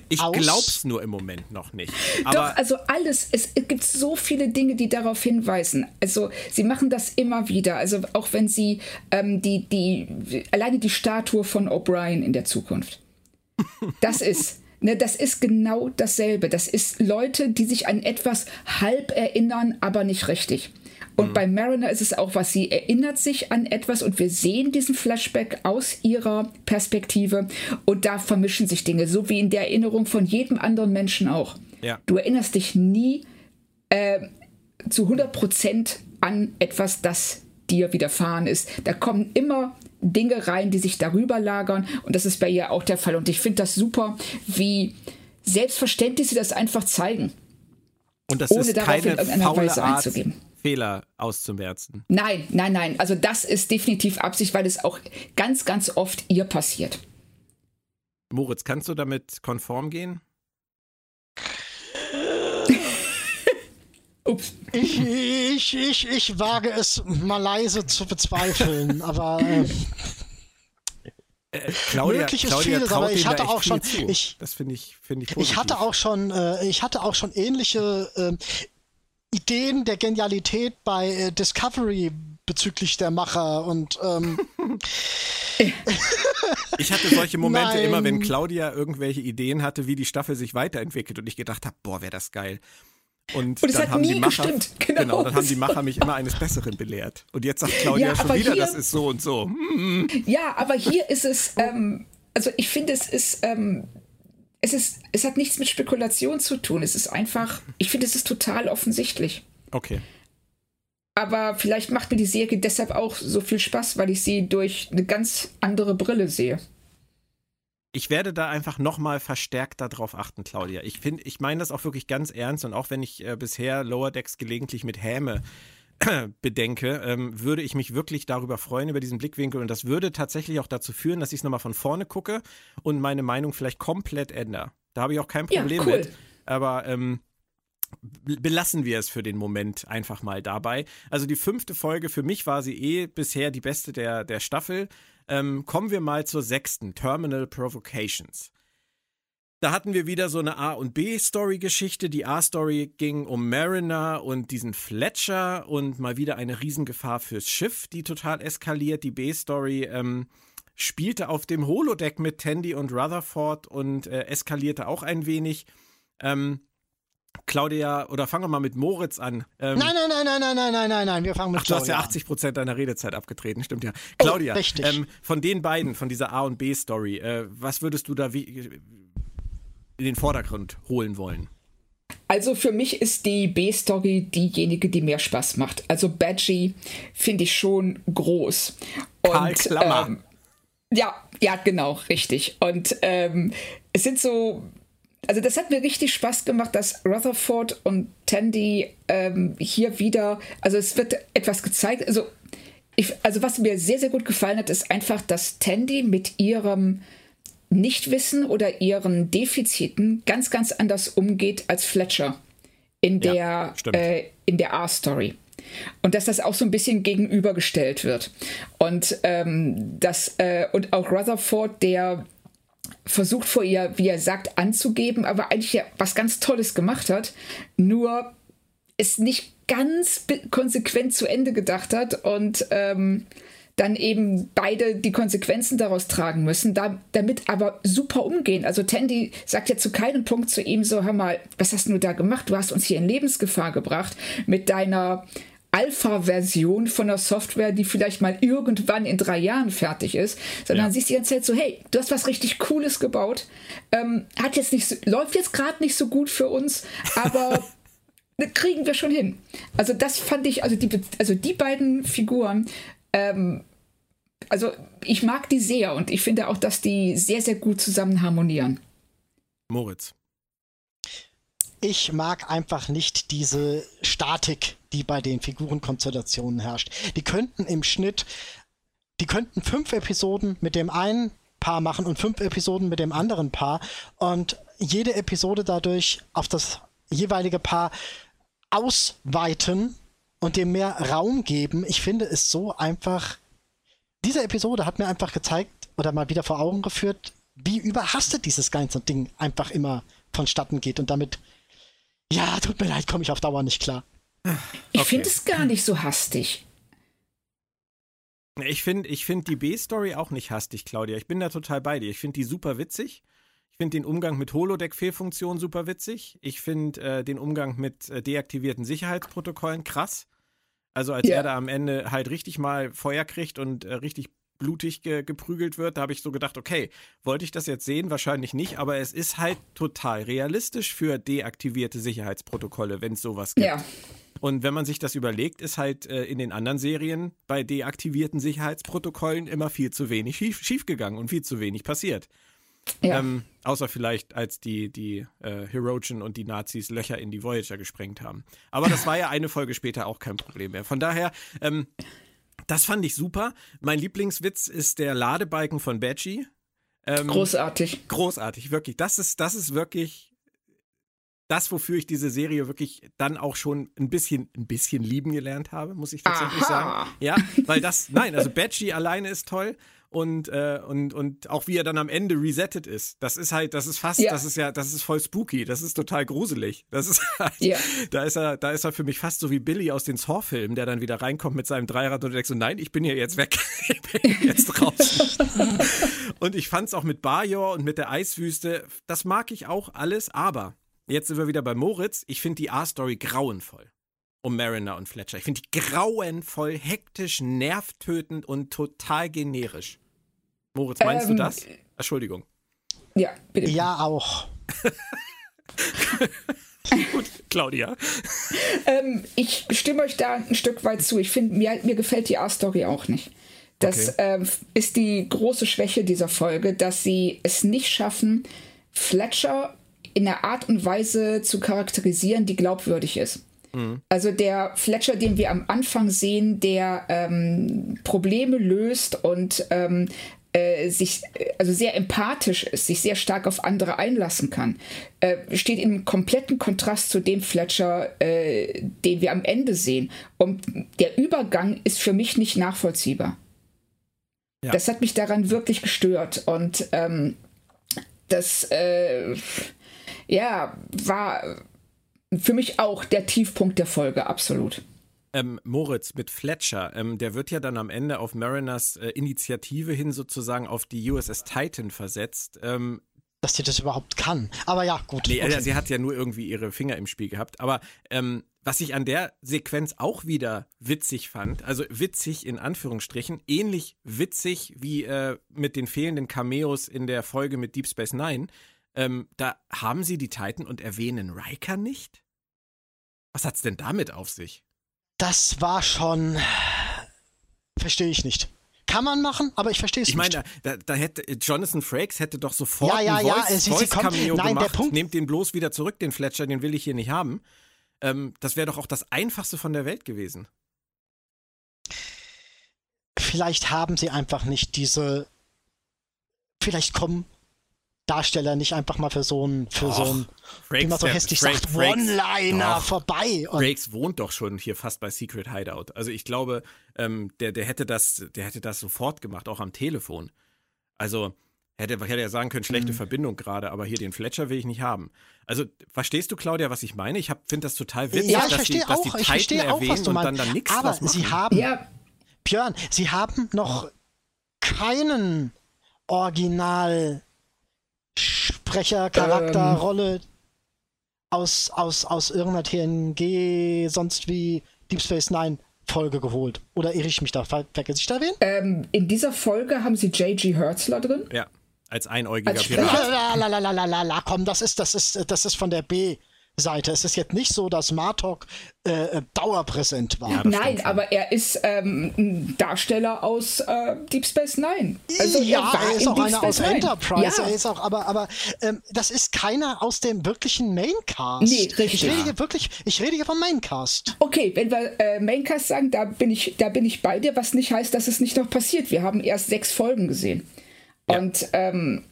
Ich Aus- glaub's nur im Moment noch nicht. Aber Doch, also alles. Es, es gibt so viele Dinge, die darauf hinweisen. Also sie machen das immer wieder. Also auch wenn sie ähm, die, die, alleine die Statue von O'Brien in der Zukunft. Das ist, ne, das ist genau dasselbe. Das ist Leute, die sich an etwas halb erinnern, aber nicht richtig. Und bei Mariner ist es auch was, sie erinnert sich an etwas und wir sehen diesen Flashback aus ihrer Perspektive und da vermischen sich Dinge, so wie in der Erinnerung von jedem anderen Menschen auch. Ja. Du erinnerst dich nie äh, zu 100 Prozent an etwas, das dir widerfahren ist. Da kommen immer Dinge rein, die sich darüber lagern und das ist bei ihr auch der Fall. Und ich finde das super, wie selbstverständlich sie das einfach zeigen. Und das ohne ist darauf in keine irgendeiner faule Weise Art, einzugeben. Fehler auszumerzen. Nein, nein, nein. Also das ist definitiv Absicht, weil es auch ganz, ganz oft ihr passiert. Moritz, kannst du damit konform gehen? Ups. Ich, ich, ich, ich wage es mal leise zu bezweifeln, [laughs] aber äh, Äh, Claudia, Möglich ist Claudia vieles, traut aber ich hatte auch schon- viel ich- das finde ich, finde ich positiv. ich hatte auch schon, äh, ich hatte auch schon ähnliche äh, Ideen der Genialität bei äh, Discovery bezüglich der Macher und ähm, [laughs] Ich hatte solche Momente Nein. immer, wenn Claudia irgendwelche Ideen hatte, wie die Staffel sich weiterentwickelt und ich gedacht habe, boah, wäre das geil. Und, Und dann haben die Macher, gestimmt. [laughs] Genau. dann haben die Macher mich immer [laughs] eines Besseren belehrt. Und jetzt sagt Claudia Ja, schon wieder, hier- das ist so und so. Hm, Ja, aber hier ist es, ähm, also ich finde, es ist, ähm, es ist, es hat nichts mit Spekulation zu tun. Es ist einfach, ich finde, es ist total offensichtlich. Okay. Aber vielleicht macht mir die Serie deshalb auch so viel Spaß, weil ich sie durch eine ganz andere Brille sehe. Ich werde da einfach nochmal verstärkt darauf achten, Claudia. Ich finde, ich meine das auch wirklich ganz ernst und auch wenn ich äh, bisher Lower Decks gelegentlich mit Häme [clears throat] bedenke, ähm, würde ich mich wirklich darüber freuen, über diesen Blickwinkel. Und das würde tatsächlich auch dazu führen, dass ich es nochmal von vorne gucke und meine Meinung vielleicht komplett ändere. Da habe ich auch kein Problem ja, cool. mit. Aber ähm, belassen wir es für den Moment einfach mal dabei. Also die fünfte Folge, für mich war sie eh bisher die beste der, der Staffel. Ähm, kommen wir mal zur sechsten, Terminal Provocations. Da hatten wir wieder so eine A- und B-Story-Geschichte. Die A-Story ging um Mariner und diesen Fletcher und mal wieder eine Riesengefahr fürs Schiff, die total eskaliert. Die B-Story ähm, spielte auf dem Holodeck mit Tandy und Rutherford und äh, eskalierte auch ein wenig. Ähm, Claudia, oder fangen wir mal mit Moritz an. Ähm, nein, nein, nein, nein, nein, nein, nein, nein, nein, wir fangen mit Ach, du hast ja 80 Prozent deiner Redezeit abgetreten, stimmt ja. Claudia, oh, richtig. Ähm, von den beiden, von dieser A- und B-Story, äh, was würdest du da wie, in den Vordergrund holen wollen? Also für mich ist die B-Story diejenige, die mehr Spaß macht. Also Badgie finde ich schon groß. Und, Karl Klammer. Ähm, ja, ja, genau, richtig. Und ähm, es sind so also das hat mir richtig Spaß gemacht, dass Rutherford und Tandy ähm, hier wieder, also es wird etwas gezeigt, also ich, also was mir sehr, sehr gut gefallen hat, ist einfach, dass Tandy mit ihrem Nichtwissen oder ihren Defiziten ganz, ganz anders umgeht als Fletcher in der, ja, äh, in der R-Story. Und dass das auch so ein bisschen gegenübergestellt wird. Und ähm, das, äh, und auch Rutherford, der versucht vor ihr, wie er sagt, anzugeben, aber eigentlich ja was ganz Tolles gemacht hat, nur es nicht ganz konsequent zu Ende gedacht hat und ähm, dann eben beide die Konsequenzen daraus tragen müssen, da, damit aber super umgehen. Also Tandy sagt ja zu keinem Punkt zu ihm so, hör mal, was hast du da gemacht? Du hast uns hier in Lebensgefahr gebracht mit deiner Alpha-Version von der Software, die vielleicht mal irgendwann in drei Jahren fertig ist, sondern ja. siehst die ganze Zeit so, hey, du hast was richtig Cooles gebaut, ähm, hat jetzt nicht so, läuft jetzt gerade nicht so gut für uns, aber [laughs] kriegen wir schon hin. Also das fand ich, also die, also die beiden Figuren, ähm, also ich mag die sehr und ich finde auch, dass die sehr, sehr gut zusammen harmonieren. Moritz. Ich mag einfach nicht diese Statik, die bei den Figurenkonstellationen herrscht. Die könnten im Schnitt, die könnten fünf Episoden mit dem einen Paar machen und fünf Episoden mit dem anderen Paar und jede Episode dadurch auf das jeweilige Paar ausweiten und dem mehr Raum geben. Ich finde es so einfach. Diese Episode hat mir einfach gezeigt oder mal wieder vor Augen geführt, wie überhastet dieses ganze Ding einfach immer vonstatten geht und damit ja, tut mir leid, komme ich auf Dauer nicht klar. Ich okay. finde es gar nicht so hastig. Ich finde ich find die B-Story auch nicht hastig, Claudia. Ich bin da total bei dir. Ich finde die super witzig. Ich finde den Umgang mit Holodeck-Fehlfunktionen super witzig. Ich finde äh, den Umgang mit äh, deaktivierten Sicherheitsprotokollen krass. Also als ja. er da am Ende halt richtig mal Feuer kriegt und äh, richtig blutig ge geprügelt wird, da habe ich so gedacht, okay, wollte ich das jetzt sehen? Wahrscheinlich nicht, aber es ist halt total realistisch für deaktivierte Sicherheitsprotokolle, wenn es sowas gibt. Ja. Und wenn man sich das überlegt, ist halt äh, in den anderen Serien bei deaktivierten Sicherheitsprotokollen immer viel zu wenig schief, schiefgegangen und viel zu wenig passiert. Ja. Ähm, außer vielleicht, als die, die äh, Hirogen und die Nazis Löcher in die Voyager gesprengt haben. Aber das war ja eine Folge später auch kein Problem mehr. Von daher, ähm, das fand ich super. Mein Lieblingswitz ist der Ladebalken von Badgie. Ähm, großartig. Großartig, wirklich. Das ist, das ist wirklich das, wofür ich diese Serie wirklich dann auch schon ein bisschen, ein bisschen lieben gelernt habe, muss ich tatsächlich Aha. sagen. Ja, weil das, nein, also Badgie alleine ist toll und, äh, und, und auch wie er dann am Ende resettet ist. Das ist halt, das ist fast, ja. das ist ja, das ist voll spooky, das ist total gruselig. Das ist [laughs] halt, ja. da ist er, da ist er für mich fast so wie Billy aus den Saw-Filmen, der dann wieder reinkommt mit seinem Dreirad und denkt so, nein, ich bin hier jetzt weg, [laughs] ich bin jetzt raus. [laughs] und ich fand's auch mit Bajor und mit der Eiswüste, das mag ich auch alles, aber jetzt sind wir wieder bei Moritz, ich finde die A-Story grauenvoll um Mariner und Fletcher. Ich finde die grauenvoll, hektisch, nervtötend und total generisch. Moritz, meinst ähm, du das? Entschuldigung. Ja, bitte. Ja, auch. [laughs] Gut, Claudia. Ähm, ich stimme euch da ein Stück weit zu. Ich finde, mir, mir gefällt die A-Story auch nicht. Das Okay. ähm, ist die große Schwäche dieser Folge, dass sie es nicht schaffen, Fletcher in einer Art und Weise zu charakterisieren, die glaubwürdig ist. Also der Fletcher, den wir am Anfang sehen, der ähm, Probleme löst und ähm, äh, sich also sehr empathisch ist, sich sehr stark auf andere einlassen kann, äh, steht im kompletten Kontrast zu dem Fletcher, äh, den wir am Ende sehen. Und der Übergang ist für mich nicht nachvollziehbar. Ja. Das hat mich daran wirklich gestört und ähm, das äh, ja war für mich auch der Tiefpunkt der Folge, absolut. Ähm, Moritz mit Fletcher, ähm, der wird ja dann am Ende auf Mariners äh, Initiative hin sozusagen auf die USS Titan versetzt. Ähm, Dass die das überhaupt kann. Aber ja, gut. nee, okay. also sie hat ja nur irgendwie ihre Finger im Spiel gehabt. Aber ähm, was ich an der Sequenz auch wieder witzig fand, also witzig in Anführungsstrichen, ähnlich witzig wie äh, mit den fehlenden Cameos in der Folge mit Deep Space Nine, ähm, da haben sie die Titan und erwähnen Riker nicht? Was hat's denn damit auf sich? Das war schon. Verstehe ich nicht. Kann man machen, aber ich verstehe es Ich nicht. meine, da, da hätte Jonathan Frakes hätte doch sofort Ja, ja, ein ja, Voice, sie- sie Voice kommt- Cameo nein, der gemacht. Punkt- Nehmt den bloß wieder zurück, den Fletcher, den will ich hier nicht haben. Ähm, das wäre doch auch das einfachste von der Welt gewesen. vielleicht haben sie einfach nicht diese. Vielleicht kommen Darsteller nicht einfach mal für so ein, für so ein, wie man so hässlich Frakes- sagt, Frakes- One-Liner Doch. vorbei. Und Frakes wohnt doch schon hier fast bei Secret Hideout. Also ich glaube, ähm, der, der hätte das, der hätte das sofort gemacht, auch am Telefon. Also hätte, hätte er sagen können, schlechte Mhm. Verbindung gerade, aber hier den Fletcher will ich nicht haben. Also verstehst du, Claudia, was ich meine? Ich finde das total witzig, ja, ich dass, die, verstehe dass die auch, ich Titan verstehe auch, erwähnen was du und meinst. dann dann nichts aber sie haben, Ja, Björn, sie haben noch keinen Original Sprecher, Charakter, Ähm. Rolle aus, aus, aus irgendeiner TNG, sonst wie Deep Space Nine Folge geholt. Oder irre ich mich da? Ver vergesse ich da wen? ähm, in dieser Folge haben sie J.G. Hertzler drin. ja, als einäugiger Als Pirat. Sprecher? La, la, la, la, la, la, komm, das ist, das ist, das ist von der B-Seite. Es ist jetzt nicht so, dass Martok äh, dauerpräsent war. Ja, Nein, aber er ist ähm, ein Darsteller aus äh, Deep Space Nine. Also ja, war er ist auch Deep einer Space aus Nine. Enterprise. Ja. Er ist auch, aber, aber ähm, das ist keiner aus dem wirklichen Maincast. Nee, richtig. Ich rede hier wirklich, ich rede hier vom Maincast. Okay, wenn wir äh, Maincast sagen, da bin ich, da bin ich bei dir, was nicht heißt, dass es nicht noch passiert. Wir haben erst sechs Folgen gesehen. Ja. Und ähm,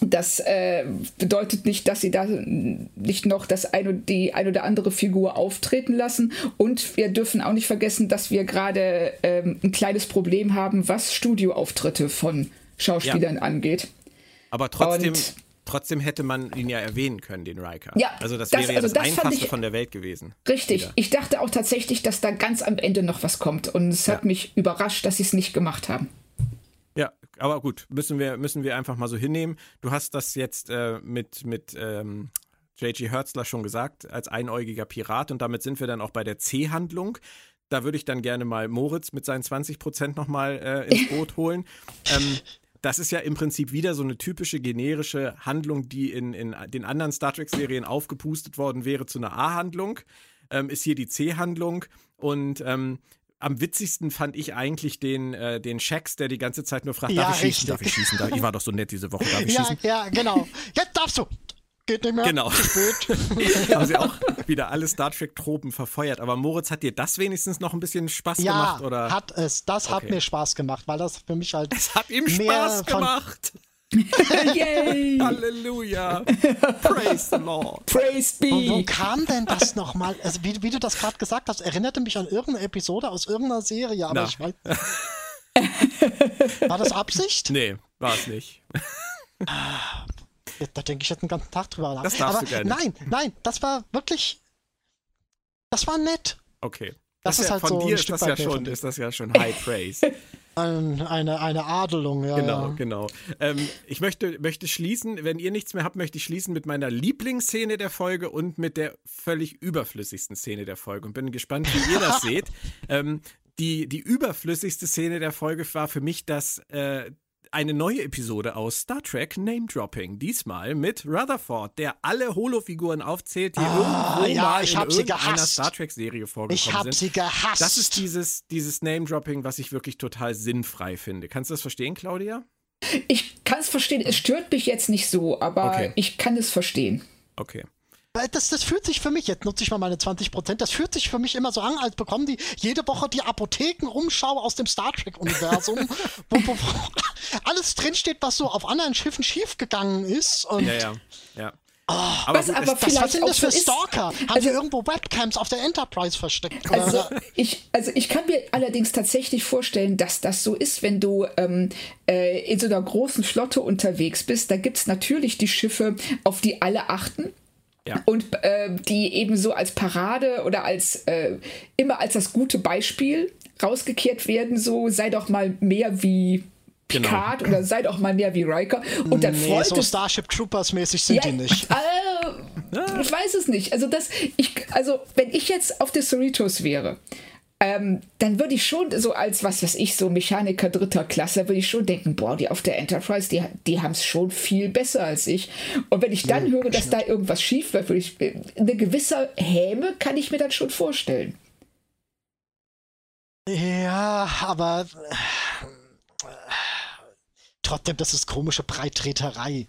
das äh, bedeutet nicht, dass sie da nicht noch das eine, die ein oder andere Figur auftreten lassen. Und wir dürfen auch nicht vergessen, dass wir gerade ähm, ein kleines Problem haben, was Studioauftritte von Schauspielern angeht. Aber trotzdem, Und- trotzdem hätte man ihn ja erwähnen können, den Riker. Ja, also das, das- wäre ja also das, das ich- von der Welt gewesen. Richtig. Wieder. Ich dachte auch tatsächlich, dass da ganz am Ende noch was kommt. Und es hat Ja. mich überrascht, dass sie es nicht gemacht haben. Aber gut, müssen wir, müssen wir einfach mal so hinnehmen. Du hast das jetzt äh, mit, mit ähm, J.G. Hertzler schon gesagt, als einäugiger Pirat und damit sind wir dann auch bei der C-Handlung. Da würde ich dann gerne mal Moritz mit seinen 20 Prozent nochmal äh, ins Boot holen. [laughs] Ähm, das ist ja im Prinzip wieder so eine typische generische Handlung, die in, in den anderen Star Trek-Serien aufgepustet worden wäre zu einer A-Handlung. Ähm, ist hier die C-Handlung und ähm, am witzigsten fand ich eigentlich den, äh, den Shax, der die ganze Zeit nur fragt, Ja, darf ich schießen, richtig. darf ich schießen? Darf- Ich war doch so nett diese Woche, darf ich Ja, schießen? ja, genau. Jetzt darfst du. Geht nicht mehr. Genau. [laughs] Haben sie auch wieder alle Star Trek-Tropen verfeuert. Aber Moritz, hat dir das wenigstens noch ein bisschen Spaß Ja, gemacht? Oder? hat es. Das hat Okay. mir Spaß gemacht, weil das für mich halt. es hat ihm mehr Spaß von- gemacht. [laughs] Yay! Halleluja. Praise the Lord. Praise Wo, wo be! kam denn das nochmal? Also, wie, wie du das gerade gesagt hast, erinnerte mich an irgendeine Episode aus irgendeiner Serie, aber Na. ich weiß. [laughs] War das Absicht? Nee, war es nicht. Da denke ich jetzt den ganzen Tag drüber nach. Das darfst aber du gerne. Nein, nein, das war wirklich. Das war nett. Okay. Das ist ja, halt von so dir ist das, ja schon, von dir. ist das ja schon High Praise. [laughs] Ein, eine, eine Adelung, ja. Genau, ja. genau. Ähm, ich möchte, möchte schließen, wenn ihr nichts mehr habt, möchte ich schließen mit meiner Lieblingsszene der Folge und mit der völlig überflüssigsten Szene der Folge und bin gespannt, wie ihr das [laughs] seht. Ähm, die, die überflüssigste Szene der Folge war für mich das, äh, eine neue Episode aus Star Trek Name Dropping. Diesmal mit Rutherford, der alle Holo-Figuren aufzählt, die Ah, irgendwo ja, mal ich in irgendeiner gehasst. Star Trek-Serie vorgekommen Ich hab sind. sie gehasst. Das ist dieses, dieses Name-Dropping, was ich wirklich total sinnfrei finde. Kannst du das verstehen, Claudia? Ich kann es verstehen, es stört mich jetzt nicht so, aber Okay. ich kann es verstehen. Okay. Das, das fühlt sich für mich, jetzt nutze ich mal meine 20%, das fühlt sich für mich immer so an, als bekommen die jede Woche die Apothekenumschau aus dem Star Trek-Universum, [laughs] wo, wo, wo alles drinsteht, was so auf anderen Schiffen schiefgegangen ist. Und Ja, ja. ja. Ah, aber Was gut, aber das, was sind das so für ist. Stalker? Haben Also- irgendwo Webcams auf der Enterprise versteckt? Oder? Also [laughs] ich, also ich kann mir allerdings tatsächlich vorstellen, dass das so ist, wenn du ähm, äh, in so einer großen Flotte unterwegs bist. Da gibt es natürlich die Schiffe, auf die alle achten. Ja. Und äh, die eben so als Parade oder als äh, immer als das gute Beispiel rausgekehrt werden, so sei doch mal mehr wie Genau. Picard oder sei doch mal mehr wie Riker. Und dann nee, freut so es Starship Troopers mäßig sind die nicht. äh, ich weiß es nicht. Also das, ich, also wenn ich jetzt auf der Cerritos wäre, ähm, dann würde ich schon so als was, was ich so Mechaniker dritter Klasse, würde ich schon denken, boah, die auf der Enterprise, die, die haben es schon viel besser als ich. Und wenn ich dann höre, dass da irgendwas schief läuft, würde ich, äh, eine gewisse Häme kann ich mir dann schon vorstellen. Ja, aber äh, trotzdem, das ist komische Breittreterei.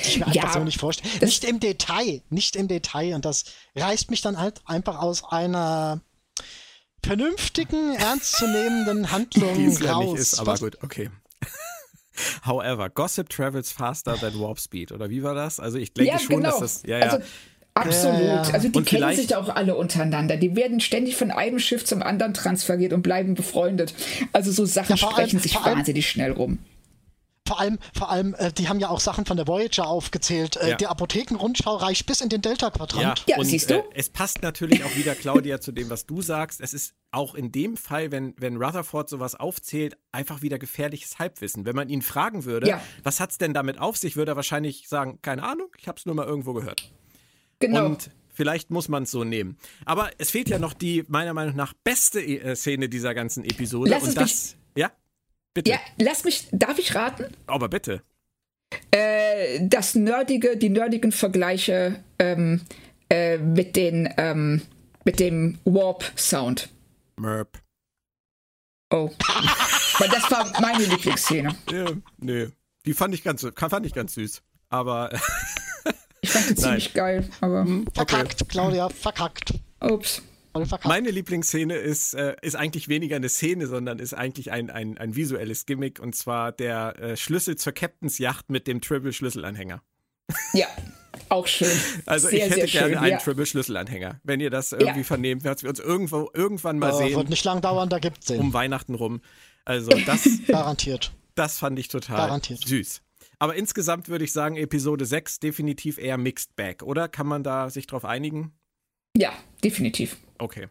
Die ich mir Ja, einfach so nicht vorstellen. Nicht im Detail, nicht im Detail. Und das reißt mich dann halt einfach aus einer vernünftigen, ernstzunehmenden Handlung die es ja raus. nicht ist, aber gut, okay. [laughs] However, Gossip travels faster than Warp Speed, oder wie war das? Also ich denke ja, schon, genau. dass das. Ja, ja. Also, absolut. Ja, ja. Also die Und kennen sich da auch alle untereinander. Die werden ständig von einem Schiff zum anderen transferiert und bleiben befreundet. Also so Sachen Ja, vor allem- sprechen sich wahnsinnig schnell rum. Vor allem, vor allem, äh, die haben ja auch Sachen von der Voyager aufgezählt. Äh, Ja. Die Apothekenrundschau reicht bis in den Delta-Quadrant. Ja, und, siehst du? Äh, es passt natürlich auch wieder, Claudia, zu dem, was du sagst. Es ist auch in dem Fall, wenn, wenn Rutherford sowas aufzählt, einfach wieder gefährliches Halbwissen. Wenn man ihn fragen würde, Ja. was hat's denn damit auf sich, würde er wahrscheinlich sagen, keine Ahnung, ich habe es nur mal irgendwo gehört. Genau. Und vielleicht muss man es so nehmen. Aber es fehlt ja noch die, meiner Meinung nach, beste äh, Szene dieser ganzen Episode. Lass und es das. Ja? Bitte. ja, lass mich, darf ich raten? Aber bitte. Äh, das nerdige, die nerdigen Vergleiche ähm, äh, mit den, ähm, mit dem Warp-Sound. Merp. Oh. Weil das war meine Lieblingsszene. Ja, nö. Die fand ich ganz, fand ich ganz süß. Aber Ich fand die [laughs] ziemlich geil, aber Verkackt, Claudia, verkackt. ups. Meine Lieblingsszene ist, äh, ist eigentlich weniger eine Szene, sondern ist eigentlich ein, ein, ein visuelles Gimmick und zwar der äh, Schlüssel zur Captains Yacht mit dem Triple-Schlüsselanhänger. Ja, auch schön. [laughs] Also sehr, ich hätte gerne schön. einen ja. Triple-Schlüsselanhänger. Wenn ihr das irgendwie Ja. vernehmt, werden wir uns irgendwo irgendwann mal Äh, sehen, wird nicht lang dauern, da gibt's den. um Weihnachten rum. Also das, [laughs] Garantiert. das fand ich total Garantiert. süß. Aber insgesamt würde ich sagen, Episode 6 definitiv eher Mixed Bag, oder? Kann man da sich drauf einigen? Ja, definitiv. Okay.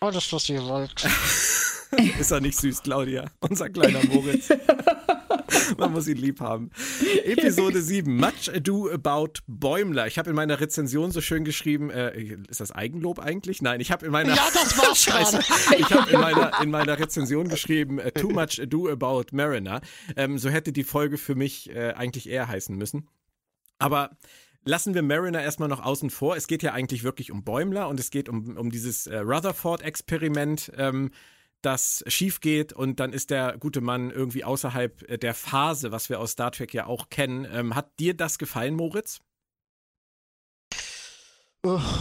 Alles, was ihr wollt. Ist er [laughs] nicht süß, Claudia? Unser kleiner Moritz. [laughs] Man muss ihn lieb haben. Episode 7, Much Ado About Bäumler. Ich habe in meiner Rezension so schön geschrieben, äh, ist das Eigenlob eigentlich? Nein, ich habe in meiner... Ja, das war's [laughs] Scheiße. Ich habe in meiner, in meiner Rezension geschrieben, äh, Too Much Ado About Mariner. Ähm, so hätte die Folge für mich äh, eigentlich eher heißen müssen. Aber lassen wir Mariner erstmal noch außen vor. Es geht ja eigentlich wirklich um Bäumler und es geht um, um dieses äh, Rutherford-Experiment, ähm, das schief geht und dann ist der gute Mann irgendwie außerhalb äh, der Phase, was wir aus Star Trek ja auch kennen. Ähm, hat dir das gefallen, Moritz?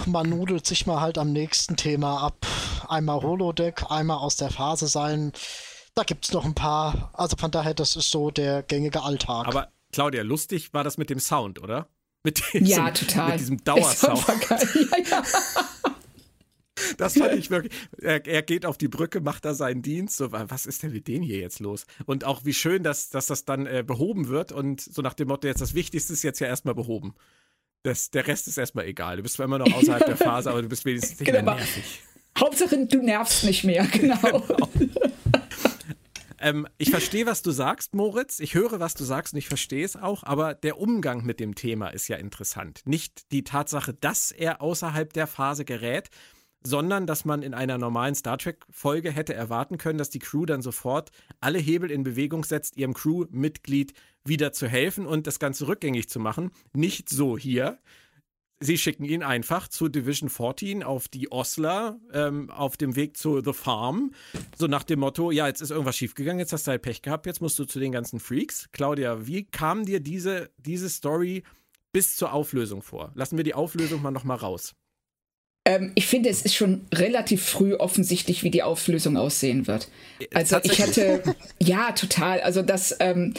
Man nudelt sich mal halt am nächsten Thema ab. Einmal Holodeck, einmal aus der Phase sein. Da gibt's noch ein paar. Also von daher, das ist so der gängige Alltag. Aber Claudia, lustig war das mit dem Sound, oder? Mit diesem, Ja, total. Mit diesem Dauersound. Ja, ja. [laughs] Das fand ich wirklich. Er, er geht auf die Brücke, macht da seinen Dienst. So, was ist denn mit denen hier jetzt los? Und auch wie schön, dass, dass das dann äh, behoben wird und so nach dem Motto, jetzt das Wichtigste ist jetzt ja erstmal behoben. Das, der Rest ist erstmal egal. Du bist zwar immer noch außerhalb der [laughs] Phase, aber du bist wenigstens nicht Genau, mehr nervig. Hauptsache, du nervst nicht mehr, [laughs] genau. Ähm, ich verstehe, was du sagst, Moritz. Ich höre, was du sagst und ich verstehe es auch, aber der Umgang mit dem Thema ist ja interessant. Nicht die Tatsache, dass er außerhalb der Phase gerät, sondern dass man in einer normalen Star Trek-Folge hätte erwarten können, dass die Crew dann sofort alle Hebel in Bewegung setzt, ihrem Crewmitglied wieder zu helfen und das Ganze rückgängig zu machen. Nicht so hier. Sie schicken ihn einfach zu Division 14 auf die Osler ähm, auf dem Weg zu The Farm. So nach dem Motto: Ja, jetzt ist irgendwas schiefgegangen, jetzt hast du halt Pech gehabt, jetzt musst du zu den ganzen Freaks. Claudia, wie kam dir diese, diese Story bis zur Auflösung vor? Lassen wir die Auflösung mal nochmal raus. Ähm, ich finde, es ist schon relativ früh offensichtlich, wie die Auflösung aussehen wird. Äh, also ich hatte, [laughs] ja, total. Also das, ähm,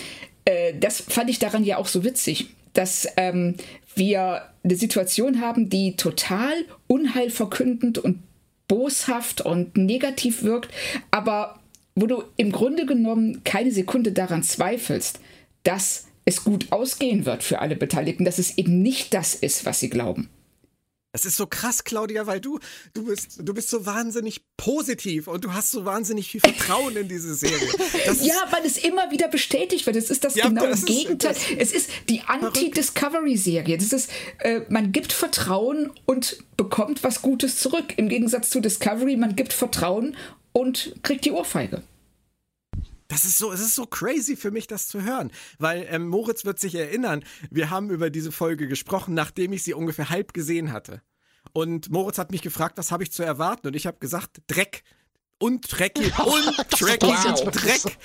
äh, das fand ich daran ja auch so witzig, dass ähm, wir eine Situation haben, die total unheilverkündend und boshaft und negativ wirkt, aber wo du im Grunde genommen keine Sekunde daran zweifelst, dass es gut ausgehen wird für alle Beteiligten, dass es eben nicht das ist, was sie glauben. Das ist so krass, Claudia, weil du, du bist, du bist so wahnsinnig positiv und du hast so wahnsinnig viel Vertrauen in diese Serie. Das ja, weil es immer wieder bestätigt wird. Es ist das ja, genaue das Gegenteil. Ist, es ist die Anti-Discovery-Serie. Das ist, äh, man gibt Vertrauen und bekommt was Gutes zurück. Im Gegensatz zu Discovery, man gibt Vertrauen und kriegt die Ohrfeige. Das ist so, es ist so crazy für mich, das zu hören, weil ähm, Moritz wird sich erinnern, wir haben über diese Folge gesprochen, nachdem ich sie ungefähr halb gesehen hatte. Und Moritz hat mich gefragt, was habe ich zu erwarten? Und ich habe gesagt, Dreck. Und Dreckig [laughs] und Dreckig wow. und Dreck.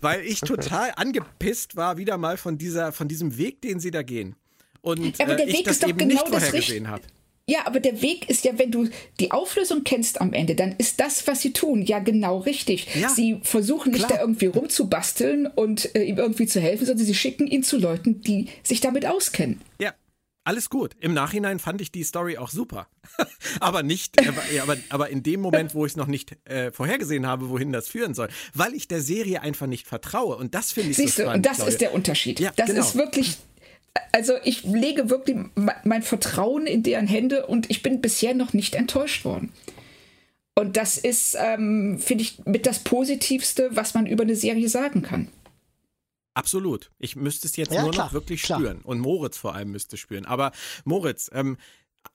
Weil ich total angepisst war wieder mal von dieser, von diesem Weg, den sie da gehen. Und Aber der äh, Weg ich das ist doch eben genau nicht vorhergesehen habe. Ja, aber der Weg ist ja, wenn du die Auflösung kennst am Ende, dann ist das, was sie tun, ja genau richtig. Ja, sie versuchen nicht klar. da irgendwie rumzubasteln und äh, ihm irgendwie zu helfen, sondern sie schicken ihn zu Leuten, die sich damit auskennen. Ja. Alles gut. Im Nachhinein fand ich die Story auch super. [laughs] aber nicht, äh, aber, aber in dem Moment, wo ich es noch nicht äh, vorhergesehen habe, wohin das führen soll. Weil ich der Serie einfach nicht vertraue. Und das finde ich Siehst so spannend. Und das Claudia. ist der Unterschied. Ja, das genau. ist wirklich also ich lege wirklich mein Vertrauen in deren Hände und ich bin bisher noch nicht enttäuscht worden. Und das ist, ähm, finde ich, mit das Positivste, was man über eine Serie sagen kann. Absolut. Ich müsste es jetzt ja, nur klar, noch wirklich klar. spüren. Und Moritz vor allem müsste spüren. Aber Moritz, ähm,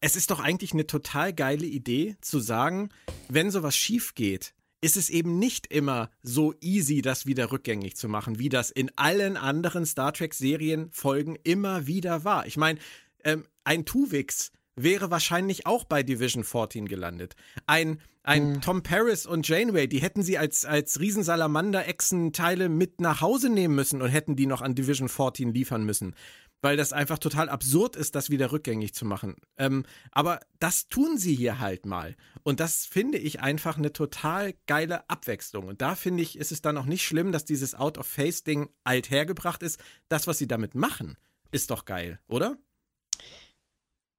es ist doch eigentlich eine total geile Idee zu sagen, wenn sowas schief geht, ist es eben nicht immer so easy, das wieder rückgängig zu machen, wie das in allen anderen Star Trek-Serien Folgen immer wieder war. Ich meine, ähm, ein Tuvix wäre wahrscheinlich auch bei Division 14 gelandet. Ein, ein mhm. Tom Paris und Janeway, die hätten sie als, als Riesensalamander-Echsen-Teile mit nach Hause nehmen müssen und hätten die noch an Division 14 liefern müssen weil das einfach total absurd ist, das wieder rückgängig zu machen. Ähm, aber das tun sie hier halt mal. Und das finde ich einfach eine total geile Abwechslung. Und da finde ich, ist es dann auch nicht schlimm, dass dieses Out-of-Face-Ding alt hergebracht ist. Das, was sie damit machen, ist doch geil, oder?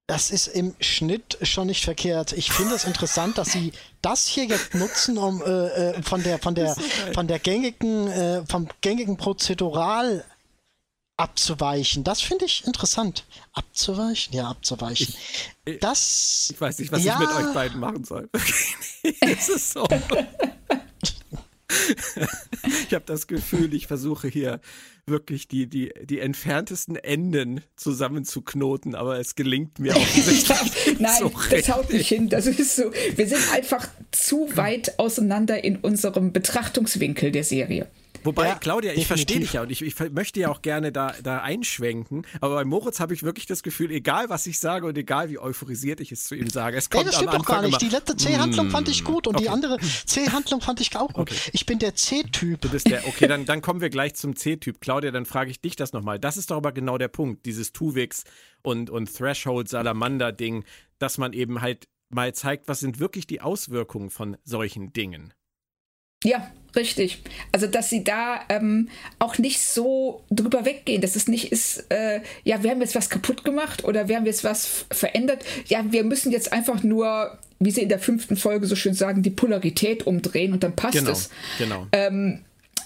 Das ist im Schnitt schon nicht verkehrt. Ich finde es interessant, dass sie das hier jetzt nutzen, um äh, äh von der von der von der gängigen äh, vom gängigen Prozedural abzuweichen. Das finde ich interessant. Abzuweichen? Ja, abzuweichen. Ich, das. Ich weiß nicht, was ja, ich mit euch beiden machen soll. [laughs] das ist so. [laughs] ich habe das Gefühl, ich versuche hier wirklich die, die, die entferntesten Enden zusammenzuknoten, aber es gelingt mir [laughs] auch nicht. Nein, so das haut nicht hin. Das ist so. Wir sind einfach zu weit auseinander in unserem Betrachtungswinkel der Serie. Wobei, ja, Claudia, ich verstehe dich ja und ich, ich, möchte ja auch gerne da, da einschwenken, aber bei Moritz habe ich wirklich das Gefühl, egal was ich sage und egal wie euphorisiert ich es zu ihm sage, es kommt nee, das stimmt am Anfang doch gar nicht. Die letzte C-Handlung fand ich gut und okay. die andere C-Handlung fand ich auch gut. Okay. Ich bin der C-Typ. Du bist der, okay, dann, dann kommen wir gleich zum C-Typ. Claudia, dann frage ich dich das nochmal. Das ist doch aber genau der Punkt, dieses Tuvix und, und Threshold-Salamander-Ding, dass man eben halt mal zeigt, was sind wirklich die Auswirkungen von solchen Dingen. Ja, richtig. Also, dass sie da ähm, auch nicht so drüber weggehen, dass es nicht ist, äh, ja, wir haben jetzt was kaputt gemacht oder wir haben jetzt was verändert. Ja, wir müssen jetzt einfach nur, wie sie in der fünften Folge so schön sagen, die Polarität umdrehen und dann passt genau, es. Genau. Ähm,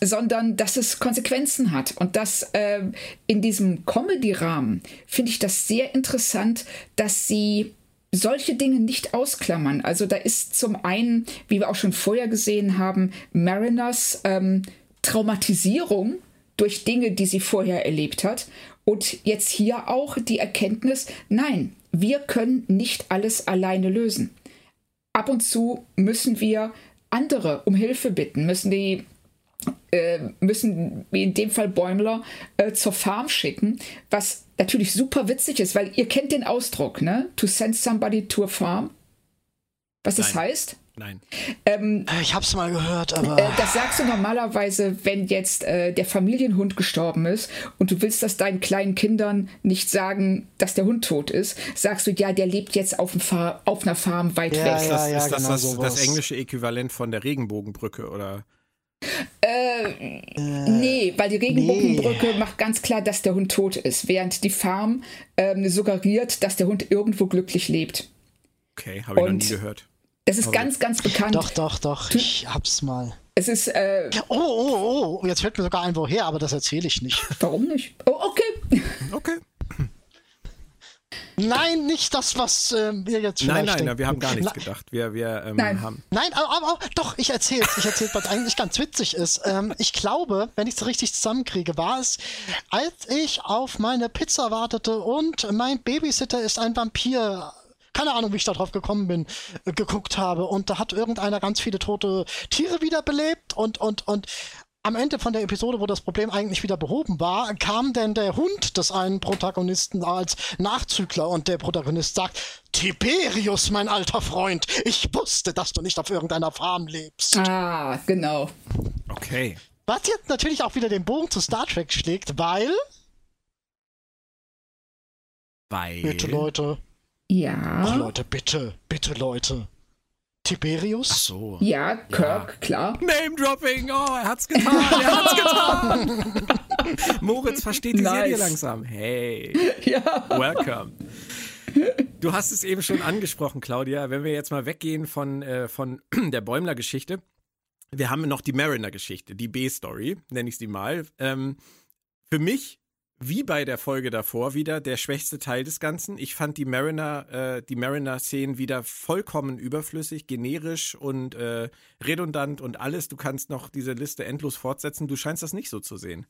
sondern dass es Konsequenzen hat. Und das äh, in diesem Comedy-Rahmen finde ich das sehr interessant, dass sie solche Dinge nicht ausklammern. Also da ist zum einen, wie wir auch schon vorher gesehen haben, Mariners ähm, Traumatisierung durch Dinge, die sie vorher erlebt hat. Und jetzt hier auch die Erkenntnis, nein, wir können nicht alles alleine lösen. ab und zu müssen wir andere um Hilfe bitten, müssen die äh, müssen wie in dem Fall Bäumler äh, zur Farm schicken, was natürlich super witzig ist, weil ihr kennt den Ausdruck, ne? To send somebody to a farm. Was das Nein. heißt? Nein. Ähm, Äh, Ich hab's mal gehört, aber. äh, das sagst du normalerweise, wenn jetzt äh, der Familienhund gestorben ist und du willst das deinen kleinen Kindern nicht sagen, dass der Hund tot ist, sagst du, ja, der lebt jetzt auf, auf einer Farm weit Ja, weg. Ist ja. das, ist das, genau das, das englische Äquivalent von der Regenbogenbrücke oder? Nee, weil die Regenbogenbrücke macht ganz klar, dass der Hund tot ist, während die Farm ähm, suggeriert, dass der Hund irgendwo glücklich lebt. Okay, habe ich noch Und- nie gehört. Das ist ganz, ganz bekannt. Doch, doch, doch. Ich hab's mal. Es ist, äh, Oh, oh, oh. Jetzt fällt mir sogar ein, woher, aber das erzähle ich nicht. warum nicht? Oh, okay. Okay. Nein, nicht das, was ähm, wir jetzt vielleicht Nein, nein, denken. wir haben gar nichts Na- gedacht. Wir, wir ähm, Nein. haben. Nein, aber, aber doch, ich erzähl's. Ich erzähl's, was eigentlich ganz witzig ist. Ähm, ich glaube, wenn ich es richtig zusammenkriege, war es, als ich auf meine Pizza wartete und mein Babysitter ist ein Vampir. Keine Ahnung, wie ich da drauf gekommen bin, äh, geguckt habe. Und da hat irgendeiner ganz viele tote Tiere wiederbelebt und, und, und am Ende von der Episode, wo das Problem eigentlich wieder behoben war, kam denn der Hund des einen Protagonisten als Nachzügler und der Protagonist sagt, Tiberius, mein alter Freund, ich wusste, dass du nicht auf irgendeiner Farm lebst. Ah, genau. Okay. Was jetzt natürlich auch wieder den Bogen zu Star Trek schlägt, weil, Weil. bitte Leute, Ja. ach Leute, bitte, bitte Leute, Tiberius? Ach so. Ja, Kirk, klar. Name Dropping, oh, er hat's getan, er hat's [laughs] getan. Moritz versteht die Nice. Serie langsam. Hey, [laughs] Ja. welcome. Du hast es eben schon angesprochen, Claudia. Wenn wir jetzt mal weggehen von, äh, von [clears throat] der Bäumler-Geschichte, wir haben noch die Mariner-Geschichte, die B-Story, nenne ich sie mal. Ähm, für mich, wie bei der Folge davor, wieder der schwächste Teil des Ganzen. Ich fand die Mariner, äh, die Mariner-Szenen wieder vollkommen überflüssig, generisch und äh, redundant und alles. Du kannst noch diese Liste endlos fortsetzen. Du scheinst das nicht so zu sehen.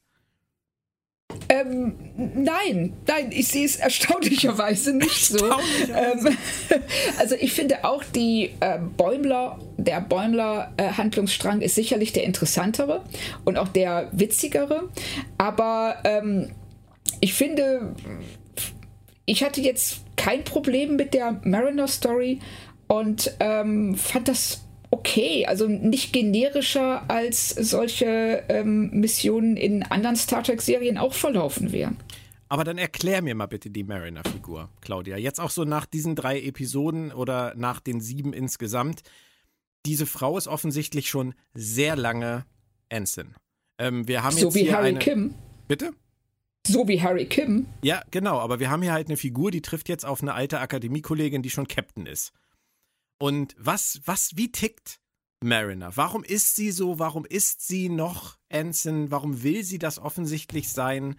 Ähm, nein, nein, ich sehe es erstaunlicherweise nicht so. Ähm, [laughs] also ich finde auch die äh, Bäumler, der Bäumler äh, Handlungsstrang ist sicherlich der interessantere und auch der witzigere. Aber ähm, ich finde, ich hatte jetzt kein Problem mit der Mariner Story und ähm, fand das okay, also nicht generischer als solche ähm, Missionen in anderen Star Trek-Serien auch verlaufen wären. Aber dann erklär mir mal bitte die Mariner-Figur, Claudia. Jetzt auch so nach diesen drei Episoden oder nach den sieben insgesamt. Diese Frau ist offensichtlich schon sehr lange Ensign. Ähm, wir haben So jetzt wie hier Harry eine. Kim. Bitte? So wie Harry Kim. Ja, genau, aber wir haben hier halt eine Figur, die trifft jetzt auf eine alte Akademiekollegin, die schon Captain ist. Und was, was, wie tickt Mariner? Warum ist sie so? Warum ist sie noch Ensign? Warum will sie das offensichtlich sein?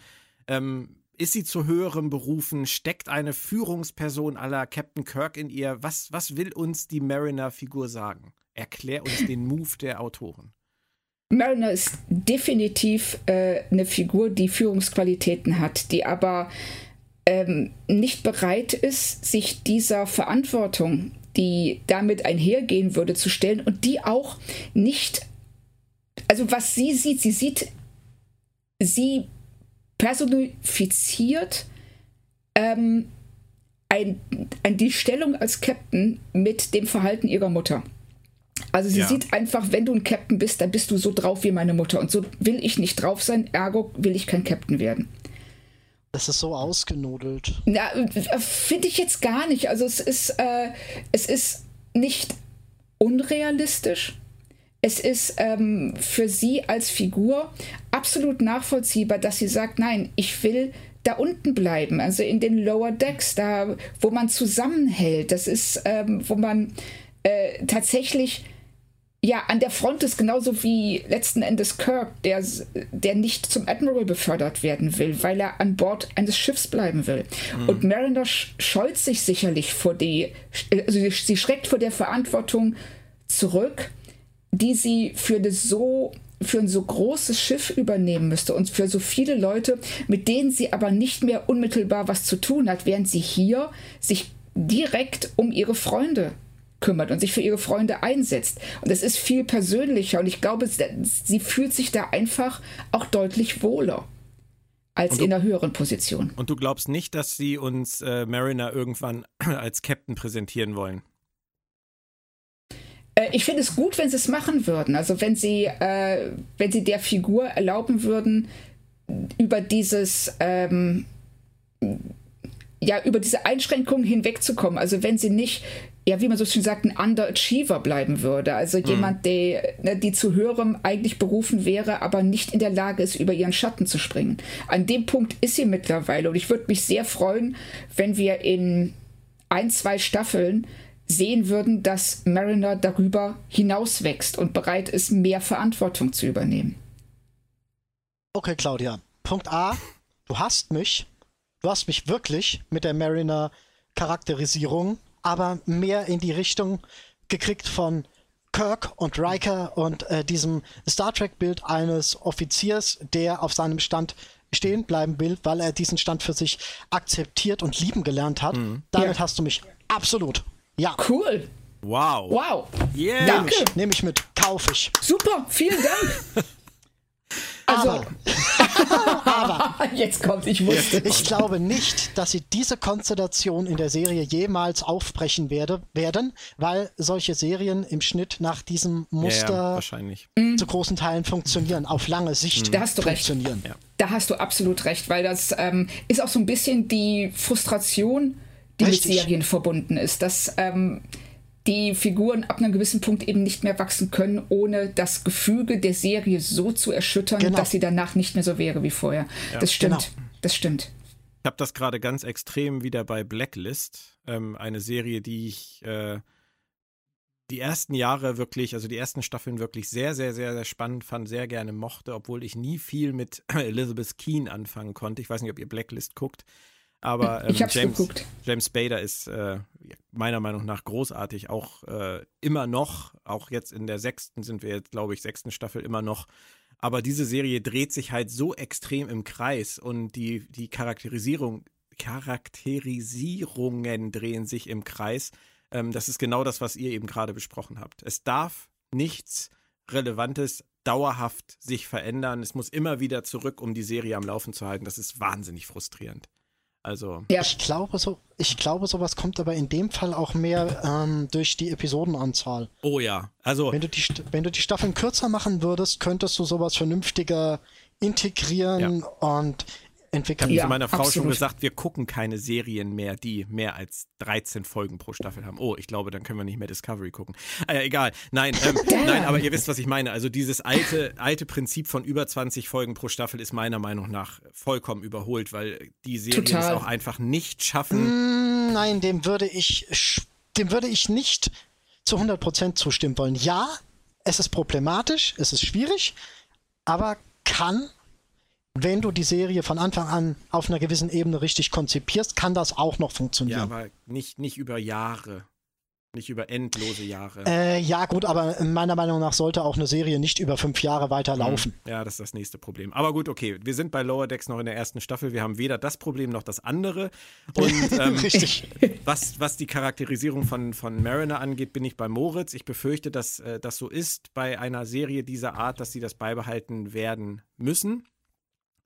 Ähm, ist sie zu höherem berufen? Steckt eine Führungsperson aller Captain Kirk in ihr? Was, was will uns die Mariner-Figur sagen? Erklär uns den Move der Autoren. Mariner ist definitiv äh, eine Figur, die Führungsqualitäten hat, die aber ähm, nicht bereit ist, sich dieser Verantwortung, die damit einhergehen würde, zu stellen und die auch nicht, also was sie sieht, sie sieht, sie personifiziert ähm, ein, ein, die Stellung als Captain mit dem Verhalten ihrer Mutter. Also sie Ja. sieht einfach, wenn du ein Captain bist, dann bist du so drauf wie meine Mutter. Und so will ich nicht drauf sein, ergo will ich kein Captain werden. Das ist so ausgenudelt. Na, äh, finde ich jetzt gar nicht. Also es ist, äh, es ist nicht unrealistisch. Es ist ähm, für sie als Figur absolut nachvollziehbar, dass sie sagt, nein, ich will da unten bleiben, also in den Lower Decks, da wo man zusammenhält. Das ist, ähm, wo man äh, tatsächlich ja, an der Front ist genauso wie letzten Endes Kirk, der, der nicht zum Admiral befördert werden will, weil er an Bord eines Schiffs bleiben will. Und Mariner sch- scheut sich sicherlich vor die, also sie, sie schreckt vor der Verantwortung zurück, die sie für das so für ein so großes Schiff übernehmen müsste und für so viele Leute, mit denen sie aber nicht mehr unmittelbar was zu tun hat, während sie hier sich direkt um ihre Freunde kümmert und sich für ihre Freunde einsetzt. Und es ist viel persönlicher und ich glaube, sie fühlt sich da einfach auch deutlich wohler als du, in einer höheren Position. Und du glaubst nicht, dass sie uns äh, Mariner irgendwann [clears throat] als Captain präsentieren wollen? Äh, ich finde es gut, wenn sie es machen würden. Also wenn sie, äh, wenn sie der Figur erlauben würden, über dieses ähm, ja, über diese Einschränkungen hinwegzukommen. Also wenn sie nicht, ja, wie man so schön sagt, ein Underachiever bleiben würde. Also mhm. jemand, der, ne, die zu höherem eigentlich berufen wäre, aber nicht in der Lage ist, über ihren Schatten zu springen. An dem Punkt ist sie mittlerweile. Und ich würde mich sehr freuen, wenn wir in ein, zwei Staffeln sehen würden, dass Mariner darüber hinauswächst und bereit ist, mehr Verantwortung zu übernehmen. Okay, Claudia. Punkt A, du hast mich. Du hast mich wirklich mit der Mariner Charakterisierung, aber mehr in die Richtung gekriegt von Kirk und Riker und äh, diesem Star Trek-Bild eines Offiziers, der auf seinem Stand stehen bleiben will, weil er diesen Stand für sich akzeptiert und lieben gelernt hat. Mhm. Damit ja. hast du mich absolut. Ja. Cool. Wow. Wow. Yeah. Danke. Nehme ich mit, kaufe ich. Super, vielen Dank. [laughs] Also, aber, [laughs] aber jetzt kommt, ich wusste. Ich glaube nicht, dass sie diese Konstellation in der Serie jemals aufbrechen werde, werden, weil solche Serien im Schnitt nach diesem Muster ja, ja, wahrscheinlich. Mhm. zu großen Teilen funktionieren, auf lange Sicht da hast du funktionieren. Recht. Ja. Da hast du absolut recht, weil das ähm, ist auch so ein bisschen die Frustration, die Richtig. mit Serien verbunden ist. Dass ähm, die Figuren ab einem gewissen Punkt eben nicht mehr wachsen können, ohne das Gefüge der Serie so zu erschüttern, genau. dass sie danach nicht mehr so wäre wie vorher. Ja. Das stimmt. Genau. Das stimmt. Ich habe das gerade ganz extrem wieder bei Blacklist, ähm, eine Serie, die ich äh, die ersten Jahre wirklich, also die ersten Staffeln wirklich sehr, sehr, sehr, sehr spannend fand, sehr gerne mochte, obwohl ich nie viel mit [clears throat] Elizabeth Keen anfangen konnte. Ich weiß nicht, ob ihr Blacklist guckt. Aber ähm, James, geguckt. James Spader ist äh, meiner Meinung nach großartig, auch äh, immer noch, auch jetzt in der sechsten sind wir jetzt, glaube ich, sechsten Staffel immer noch. Aber diese Serie dreht sich halt so extrem im Kreis und die, die Charakterisierung, Charakterisierungen drehen sich im Kreis. Ähm, das ist genau das, was ihr eben gerade besprochen habt. Es darf nichts Relevantes dauerhaft sich verändern. Es muss immer wieder zurück, um die Serie am Laufen zu halten. Das ist wahnsinnig frustrierend. Also. Ja. Ich glaube, so, ich glaube, sowas kommt aber in dem Fall auch mehr ähm, durch die Episodenanzahl. Oh ja. Also. Wenn du, die, wenn du die Staffeln kürzer machen würdest, könntest du sowas vernünftiger integrieren ja. und entwickeln. Ich habe ja, zu meiner Frau absolut. schon gesagt, wir gucken keine Serien mehr, die mehr als 13 Folgen pro Staffel haben. Oh, ich glaube, dann können wir nicht mehr Discovery gucken. Äh, egal. Nein, ähm, [laughs] nein, aber ihr wisst, was ich meine. Also dieses alte, alte Prinzip von über 20 Folgen pro Staffel ist meiner Meinung nach vollkommen überholt, weil die Serien Total. es auch einfach nicht schaffen. Mm, nein, dem würde ich, dem würde ich nicht zu 100% zustimmen wollen. Ja, es ist problematisch, es ist schwierig, aber kann wenn du die Serie von Anfang an auf einer gewissen Ebene richtig konzipierst, kann das auch noch funktionieren. Ja, aber nicht, nicht über Jahre. Nicht über endlose Jahre. Äh, ja, gut, aber meiner Meinung nach sollte auch eine Serie nicht über fünf Jahre weiterlaufen. Mhm. Ja, das ist das nächste Problem. Aber gut, okay. Wir sind bei Lower Decks noch in der ersten Staffel. Wir haben weder das Problem noch das andere. Und [laughs] ähm, Richtig. Was, was die Charakterisierung von, von Mariner angeht, bin ich bei Moritz. Ich befürchte, dass äh, das so ist bei einer Serie dieser Art, dass sie das beibehalten werden müssen.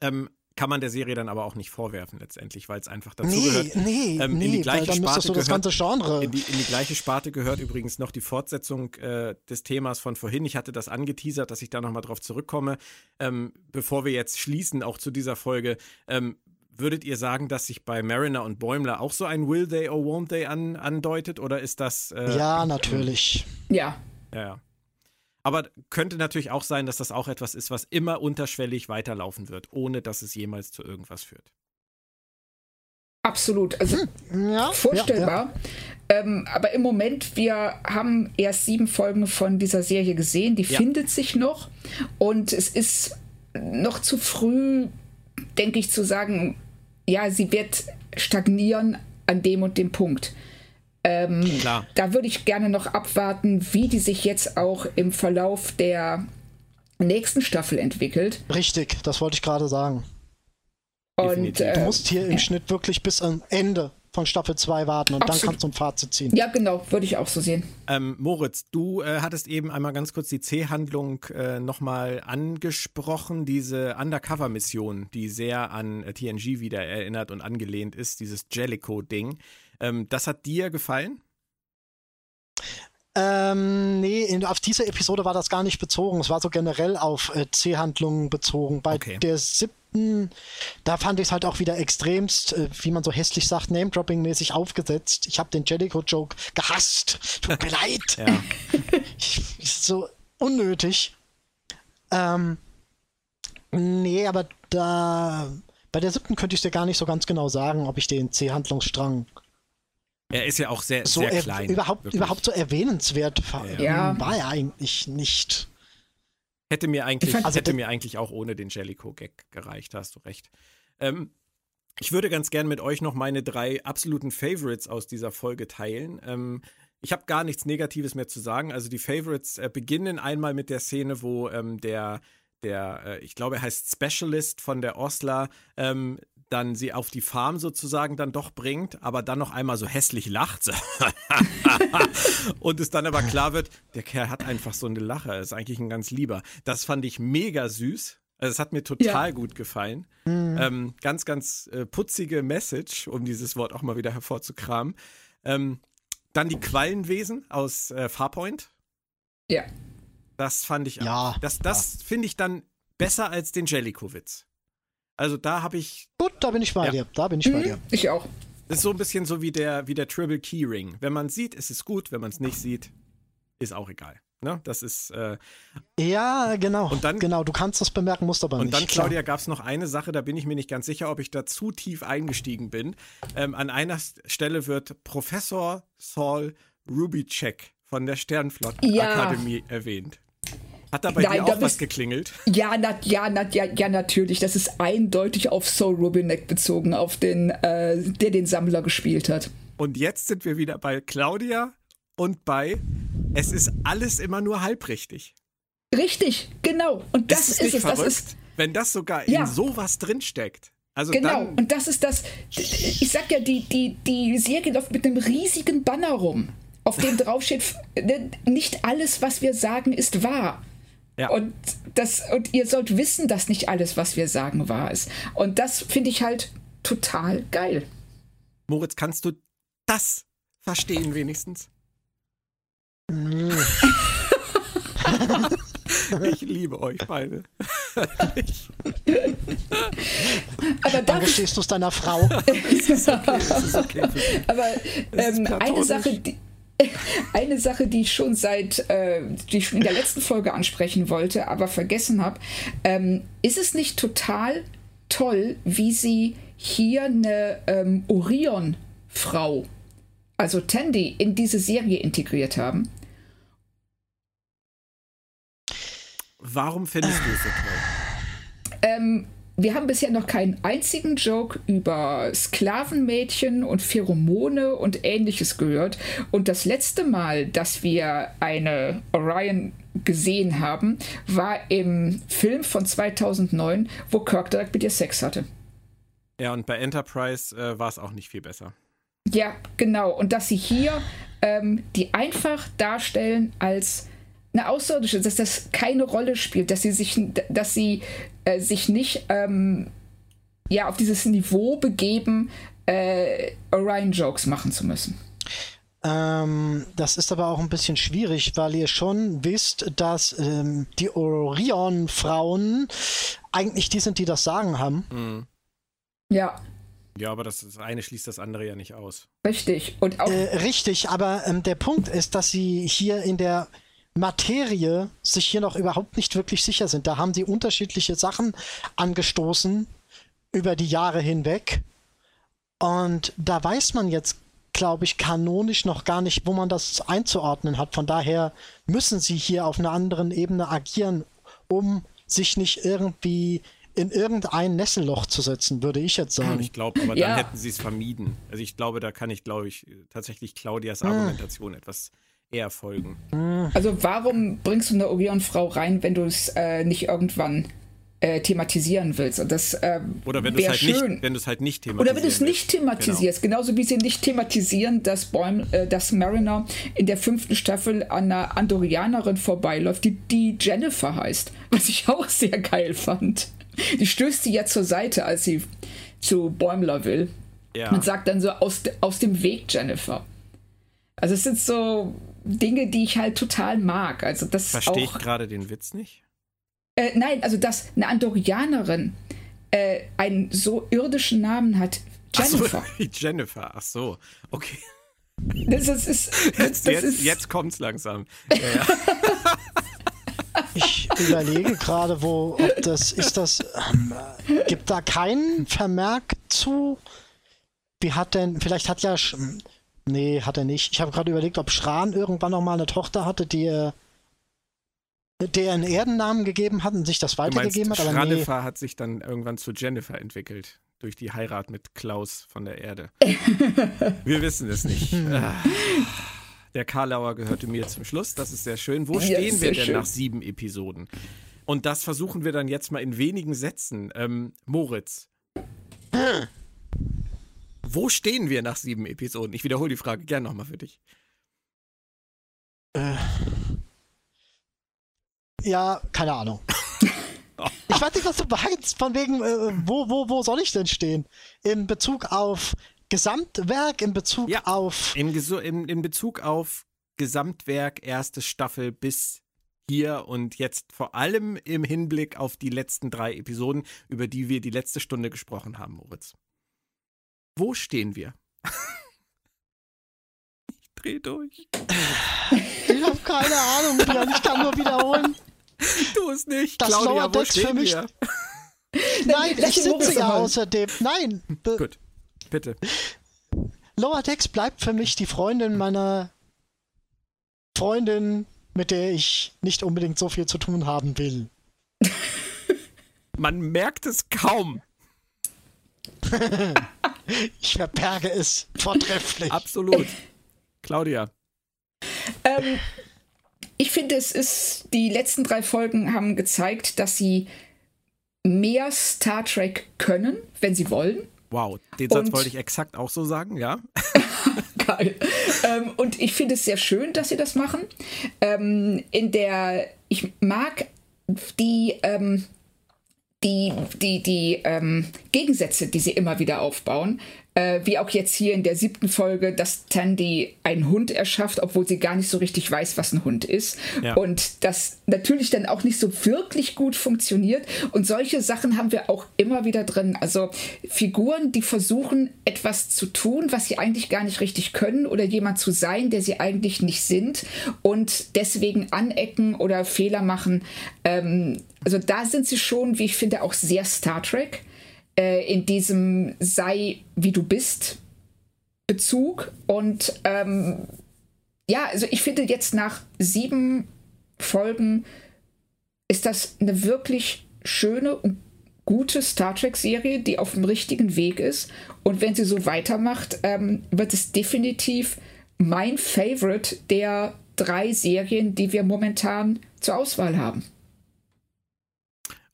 Ähm, kann man der Serie dann aber auch nicht vorwerfen letztendlich, weil es einfach dazu nee, gehört. Nee, ähm, nee, in die gleiche Sparte du das ganze Genre. In die, in die, gleiche Sparte gehört übrigens noch die Fortsetzung äh, des Themas von vorhin. Ich hatte das angeteasert, dass ich da nochmal drauf zurückkomme. Ähm, bevor wir jetzt schließen, auch zu dieser Folge, ähm, würdet ihr sagen, dass sich bei Mariner und Bäumler auch so ein Will they or won't they an, andeutet? Oder ist das. Äh, ja, natürlich. Ja. Ja, ja. Aber könnte natürlich auch sein, dass das auch etwas ist, was immer unterschwellig weiterlaufen wird, ohne dass es jemals zu irgendwas führt. Absolut, also hm, ja, vorstellbar. Ja, ja. Ähm, aber im Moment, wir haben erst sieben Folgen von dieser Serie gesehen, die findet sich noch und es ist noch zu früh, denke ich, zu sagen, ja, sie wird stagnieren an dem und dem Punkt. Ähm, Klar. Da würde ich gerne noch abwarten, wie die sich jetzt auch im Verlauf der nächsten Staffel entwickelt. Richtig, das wollte ich gerade sagen. Und, äh, du musst hier im Schnitt wirklich bis am Ende von Staffel 2 warten und Absolut. dann kannst du ein Fazit ziehen. Ja, genau, würde ich auch so sehen. Ähm, Moritz, du äh, hattest eben einmal ganz kurz die C-Handlung äh, nochmal angesprochen, diese Undercover-Mission, die sehr an äh, TNG wieder erinnert und angelehnt ist, dieses Jellicoe-Ding. Ähm, das hat dir gefallen? Ähm, nee, in, auf diese Episode war das gar nicht bezogen. Es war so generell auf äh, C-Handlungen bezogen. Bei Okay. der siebten, da fand ich es halt auch wieder extremst, äh, wie man so hässlich sagt, Name-Dropping-mäßig aufgesetzt. Ich habe den Jellicoe-Joke gehasst. Tut mir [laughs] leid. Ja. [laughs] Ich, ist so unnötig. Ähm, nee, aber da. Bei der siebten könnte ich dir gar nicht so ganz genau sagen, ob ich den C-Handlungsstrang Er ist ja auch sehr, so sehr klein. überhaupt, wirklich. überhaupt so erwähnenswert war, Ja. war er eigentlich nicht. Hätte mir eigentlich, Ich fand- hätte mir eigentlich auch ohne den Jellicoe-Gag gereicht, hast du recht. Ähm, ich würde ganz gern mit euch noch meine drei absoluten Favorites aus dieser Folge teilen. Ähm, ich habe gar nichts Negatives mehr zu sagen. Also die Favorites äh, beginnen einmal mit der Szene, wo ähm, der, der äh, ich glaube, er heißt Specialist von der Osler, ähm, dann sie auf die Farm sozusagen dann doch bringt, aber dann noch einmal so hässlich lacht. [laughs] Und es dann aber klar wird, der Kerl hat einfach so eine Lache, ist eigentlich ein ganz lieber. Das fand ich mega süß. Also es hat mir total gut gefallen. Ähm, ganz, ganz äh, putzige Message, um dieses Wort auch mal wieder hervorzukramen. Ähm, dann die Quallenwesen aus äh, Farpoint. Ja. Das fand ich, Ja, das, das finde ich dann besser als den Jellicoe-Witz. Also da habe ich, Gut, da bin ich bei Ja. dir. Da bin ich bei Mhm, dir. ich auch. das ist so ein bisschen so wie der, wie der Triple Key Ring. Wenn man sieht, ist es gut, wenn man es nicht sieht, ist auch egal. Ne? Das ist, äh, Ja, genau. Und dann- genau, du kannst das bemerken, musst aber Und nicht. dann, klar. Claudia, gab es noch eine Sache, da bin ich mir nicht ganz sicher, ob ich da zu tief eingestiegen bin. Ähm, an einer Stelle wird Professor Saul Rubicek von der Sternflottenakademie erwähnt. Hat da bei Nein, dir auch was geklingelt? Ja, na, ja, na, ja, ja, natürlich. Das ist eindeutig auf Soul Rubinek bezogen, auf den, äh, der den Sammler gespielt hat. Und jetzt sind wir wieder bei Claudia und bei Es ist alles immer nur halbrichtig. Richtig, genau. Und das ist es ist, nicht es. Das verrückt, ist wenn das sogar Ja. in sowas drinsteckt. Also genau. Und das ist das. Ich sag ja, die, die, die Serie läuft mit einem riesigen Banner rum, auf dem draufsteht, ne, nicht alles, was wir sagen, ist wahr. Ja. Und, das, und ihr sollt wissen, dass nicht alles, was wir sagen, wahr ist. Und das finde ich halt total geil. Moritz, kannst du das verstehen wenigstens? ich liebe euch beide. ich, Aber Dann gestehst du es deiner Frau. [laughs] es ist okay aber ähm, eine. Sache, die, [laughs] eine Sache, die ich schon seit, äh, die ich schon in der letzten Folge ansprechen wollte, aber vergessen habe, ähm, ist es nicht total toll, wie sie hier eine ähm, Orion-Frau, also Tandy, in diese Serie integriert haben? Warum findest du es so toll? Ähm, wir haben bisher noch keinen einzigen Joke über Sklavenmädchen und Pheromone und ähnliches gehört. Und das letzte Mal, dass wir eine Orion gesehen haben, war im Film von 2009, wo Kirk direkt mit ihr Sex hatte. Ja, und bei Enterprise äh, war es auch nicht viel besser. Ja, genau. Und dass sie hier ähm, die einfach darstellen als eine Außerirdische, dass das keine Rolle spielt, dass sie sich, dass sie äh, sich nicht ähm, ja, auf dieses Niveau begeben, äh, Orion-Jokes machen zu müssen. Ähm, das ist aber auch ein bisschen schwierig, weil ihr schon wisst, dass ähm, die Orion-Frauen eigentlich die sind, die das Sagen haben. Ja, Ja, aber das, das eine schließt das andere ja nicht aus. richtig. Und auch, Äh, richtig, aber ähm, der Punkt ist, dass sie hier in der Materie sich hier noch überhaupt nicht wirklich sicher sind. Da haben sie unterschiedliche Sachen angestoßen über die Jahre hinweg. Und da weiß man jetzt, glaube ich, kanonisch noch gar nicht, wo man das einzuordnen hat. Von daher müssen sie hier auf einer anderen Ebene agieren, um sich nicht irgendwie in irgendein Nesselloch zu setzen, würde ich jetzt sagen. Ich glaube, aber Ja. dann hätten sie es vermieden. Also ich glaube, da kann ich, glaube ich, tatsächlich Claudias Hm. Argumentation etwas eher folgen. also warum bringst du eine Orion-Frau rein, wenn du es äh, nicht irgendwann äh, thematisieren willst. Und das äh, Oder wenn du es halt, nicht, wenn halt nicht thematisierst. Oder wenn du es nicht thematisierst. Genau. Genauso wie sie nicht thematisieren, dass, Bäum, äh, dass Mariner in der fünften Staffel an einer Andorianerin vorbeiläuft, die, die Jennifer heißt. [laughs] Was ich auch sehr geil fand. Die stößt sie ja zur Seite, als sie zu Bäumler will. Ja. Und sagt dann so aus, aus dem Weg, Jennifer. Also es sind so Dinge, die ich halt total mag. Also das Verstehe ich gerade den Witz nicht? Äh, nein, also dass eine Andorianerin äh, einen so irdischen Namen hat. Jennifer. Ach so, [laughs] Jennifer, ach so, okay. Das, ist, das, jetzt, das jetzt, ist jetzt kommt's langsam. [laughs] Ja, ja. Ich überlege gerade, wo, ob das, ist das, ähm, gibt da keinen Vermerk zu? Wie hat denn, vielleicht hat ja, nee, hat er nicht. Ich habe gerade überlegt, ob Schran irgendwann noch mal eine Tochter hatte, die er der einen Erdennamen gegeben hat und sich das weitergegeben hat. Aber Schrannefer nee. hat sich dann irgendwann zu Jennifer entwickelt. Durch die Heirat mit Klaus von der Erde. [laughs] Wir wissen es nicht. [laughs] Der Karlauer gehörte mir zum Schluss. Das ist sehr schön. Wo stehen ja, wir denn schön. nach sieben Episoden? Und das versuchen wir dann jetzt mal in wenigen Sätzen. Ähm, Moritz. Wo stehen wir nach sieben Episoden? Ich wiederhole die Frage gern nochmal für dich. Äh. Ja, keine Ahnung. [laughs] ich weiß nicht, was du meinst, von wegen, äh, wo, wo, wo soll ich denn stehen? In Bezug auf Gesamtwerk, in Bezug ja, auf. In, in, in Bezug auf Gesamtwerk, erste Staffel bis hier und jetzt vor allem im Hinblick auf die letzten drei Episoden, über die wir die letzte Stunde gesprochen haben, Moritz. Wo stehen wir? [laughs] ich dreh durch. Ich habe keine Ahnung, Jan, ich kann nur wiederholen. Tu es nicht, das Claudia, wo für mich. Wir? [laughs] Nein, ich sitze ja außerdem. Nein. Gut, bitte. Lower Decks bleibt für mich die Freundin meiner Freundin, mit der ich nicht unbedingt so viel zu tun haben will. Man merkt es kaum. [laughs] ich verberge es vortrefflich. Absolut. Claudia. Ähm, ich finde, es ist, die letzten drei Folgen haben gezeigt, dass sie mehr Star Trek können, wenn sie wollen. Wow, den Satz und, wollte ich exakt auch so sagen, ja. [laughs] Geil. Ähm, und ich finde es sehr schön, dass sie das machen. Ähm, in der, ich mag die, ähm, die, die, die ähm, Gegensätze, die sie immer wieder aufbauen. Äh, wie auch jetzt hier in der siebten Folge, dass Tandy einen Hund erschafft, obwohl sie gar nicht so richtig weiß, was ein Hund ist. Ja. Und das natürlich dann auch nicht so wirklich gut funktioniert. Und solche Sachen haben wir auch immer wieder drin. Also Figuren, die versuchen, etwas zu tun, was sie eigentlich gar nicht richtig können oder jemand zu sein, der sie eigentlich nicht sind und deswegen anecken oder Fehler machen. Ähm, also da sind sie schon, wie ich finde, auch sehr Star Trek äh, in diesem sei wie du bist Bezug. Und ähm, ja, also ich finde jetzt nach sieben Folgen ist das eine wirklich schöne und gute Star Trek-Serie, die auf dem richtigen Weg ist. Und wenn sie so weitermacht, ähm, wird es definitiv mein Favorite der drei Serien, die wir momentan zur Auswahl haben.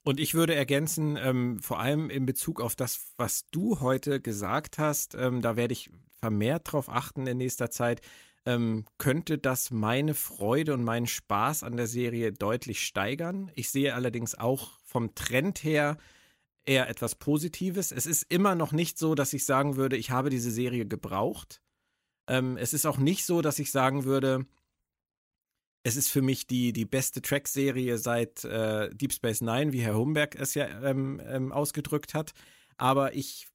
Und ich würde ergänzen, ähm, vor allem in Bezug auf das, was du heute gesagt hast, ähm, da werde ich vermehrt drauf achten in nächster Zeit, ähm, könnte das meine Freude und meinen Spaß an der Serie deutlich steigern. Ich sehe allerdings auch vom Trend her eher etwas Positives. Es ist immer noch nicht so, dass ich sagen würde, ich habe diese Serie gebraucht. Ähm, es ist auch nicht so, dass ich sagen würde, es ist für mich die, die beste Track-Serie seit äh, Deep Space Nine, wie Herr Humberg es ja ähm, ähm, ausgedrückt hat. Aber ich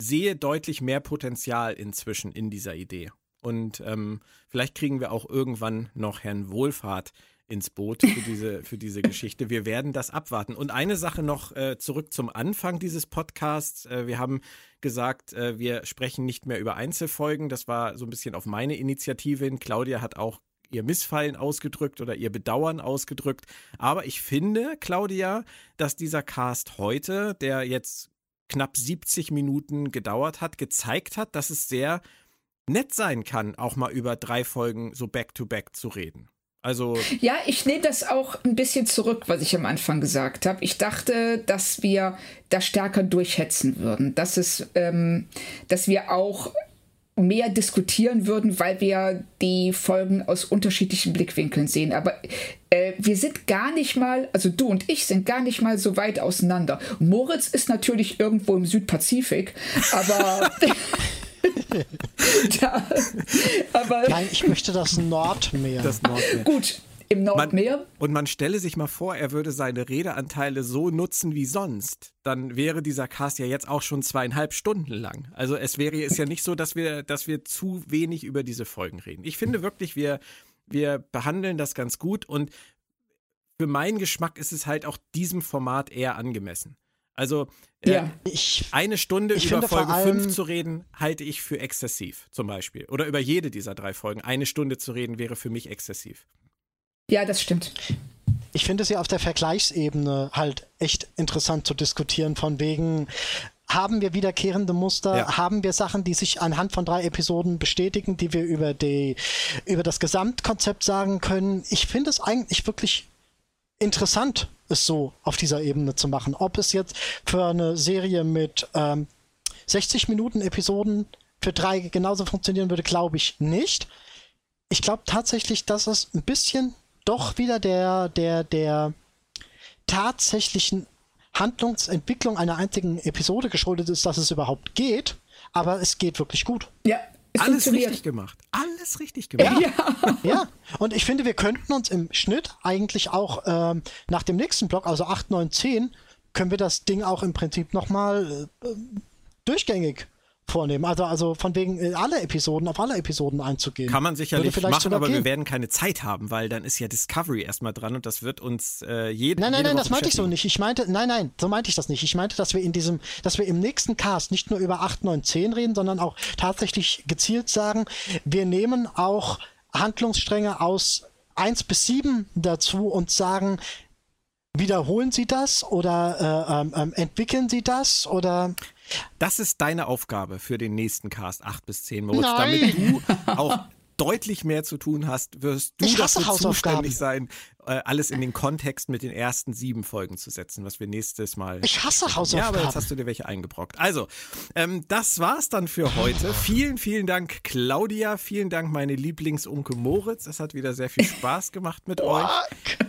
sehe deutlich mehr Potenzial inzwischen in dieser Idee. Und ähm, vielleicht kriegen wir auch irgendwann noch Herrn Wohlfahrt ins Boot für diese, für diese Geschichte. Wir werden das abwarten. Und eine Sache noch äh, zurück zum Anfang dieses Podcasts. Äh, wir haben gesagt, äh, wir sprechen nicht mehr über Einzelfolgen. Das war so ein bisschen auf meine Initiative hin. Claudia hat auch ihr Missfallen ausgedrückt oder ihr Bedauern ausgedrückt. Aber ich finde, Claudia, dass dieser Cast heute, der jetzt knapp 70 Minuten gedauert hat, gezeigt hat, dass es sehr nett sein kann, auch mal über drei Folgen so back-to-back -back zu reden. Also ja, ich nehme das auch ein bisschen zurück, was ich am Anfang gesagt habe. Ich dachte, dass wir da stärker durchhetzen würden, dass es, ähm, dass wir auch mehr diskutieren würden, weil wir die Folgen aus unterschiedlichen Blickwinkeln sehen. Aber äh, wir sind gar nicht mal, also du und ich sind gar nicht mal so weit auseinander. Moritz ist natürlich irgendwo im Südpazifik, aber [laughs] [laughs] da, aber Nein, ich möchte das Nordmeer. Das Nordmeer. Gut, im Nordmeer. Man, und man stelle sich mal vor, er würde seine Redeanteile so nutzen wie sonst. Dann wäre dieser Cast ja jetzt auch schon zweieinhalb Stunden lang. Also es wäre es ja nicht so, dass wir, dass wir zu wenig über diese Folgen reden. Ich finde wirklich, wir, wir behandeln das ganz gut und für meinen Geschmack ist es halt auch diesem Format eher angemessen. Also äh, ja. ich, eine Stunde ich über Folge 5 zu reden, halte ich für exzessiv, zum Beispiel. Oder über jede dieser drei Folgen. Eine Stunde zu reden wäre für mich exzessiv. Ja, das stimmt. Ich finde es ja auf der Vergleichsebene halt echt interessant zu diskutieren, von wegen, haben wir wiederkehrende Muster, ja. haben wir Sachen, die sich anhand von drei Episoden bestätigen, die wir über die, über das Gesamtkonzept sagen können. Ich finde es eigentlich wirklich interessant, es so auf dieser Ebene zu machen. Ob es jetzt für eine Serie mit ähm, 60 Minuten Episoden für drei genauso funktionieren würde, glaube ich nicht. Ich glaube tatsächlich, dass es ein bisschen doch wieder der, der, der tatsächlichen Handlungsentwicklung einer einzigen Episode geschuldet ist, dass es überhaupt geht. Aber es geht wirklich gut. Ja, alles richtig gemacht. Alles richtig gemacht. Ja. ja. Und ich finde, wir könnten uns im Schnitt eigentlich auch ähm, nach dem nächsten Block, also 8, 9, 10, können wir das Ding auch im Prinzip nochmal äh, durchgängig vornehmen. Also, also von wegen äh, alle Episoden, auf alle Episoden einzugehen. Kann man sicherlich machen, aber gehen. wir werden keine Zeit haben, weil dann ist ja Discovery erstmal dran und das wird uns äh, jeden. Nein, nein, nein, das meinte ich so nicht. Ich meinte, nein, nein, so meinte ich das nicht. Ich meinte, dass wir in diesem, dass wir im nächsten Cast nicht nur über 8, 9, 10 reden, sondern auch tatsächlich gezielt sagen, wir nehmen auch Handlungsstränge aus 1 bis 7 dazu und sagen, wiederholen Sie das oder äh, ähm, ähm entwickeln Sie das oder das ist deine Aufgabe für den nächsten Cast 8 bis 10, Moritz, damit du auch [laughs] deutlich mehr zu tun hast, wirst du dafür zuständig sein, äh, alles in den Kontext mit den ersten sieben Folgen zu setzen, was wir nächstes Mal. Ich hasse Hausaufgaben. Ja, aber jetzt hast du dir welche eingebrockt. Also, ähm, das war's dann für heute. Vielen, vielen Dank, Claudia. Vielen Dank, meine Lieblingsunke Moritz. Es hat wieder sehr viel Spaß gemacht mit euch.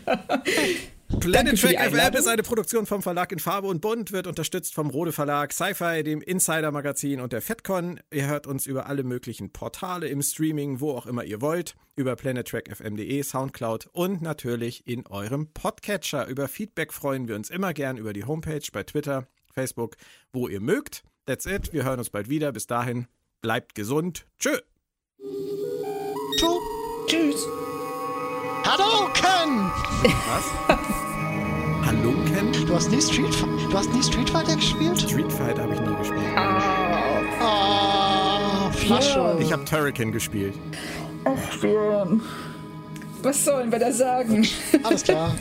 [laughs] Planet Track FM ist eine Produktion vom Verlag in Farbe und Bunt, wird unterstützt vom Rode Verlag, Sci-Fi, dem Insider Magazin und der FedCon. Ihr hört uns über alle möglichen Portale im Streaming, wo auch immer ihr wollt, über planettrackfm.de, Soundcloud und natürlich in eurem Podcatcher. Über Feedback freuen wir uns immer gern über die Homepage bei Twitter, Facebook, wo ihr mögt. That's it. Wir hören uns bald wieder. Bis dahin, bleibt gesund. Tschö. Tschüss. Hadouken! Was? Hadouken? Du hast nie Street, du hast nie Street Fighter gespielt? Street Fighter habe ich nie gespielt. Ah, oh, Flasche. Ich habe Turrican gespielt. Ach, Björn. Was sollen wir da sagen? Alles klar.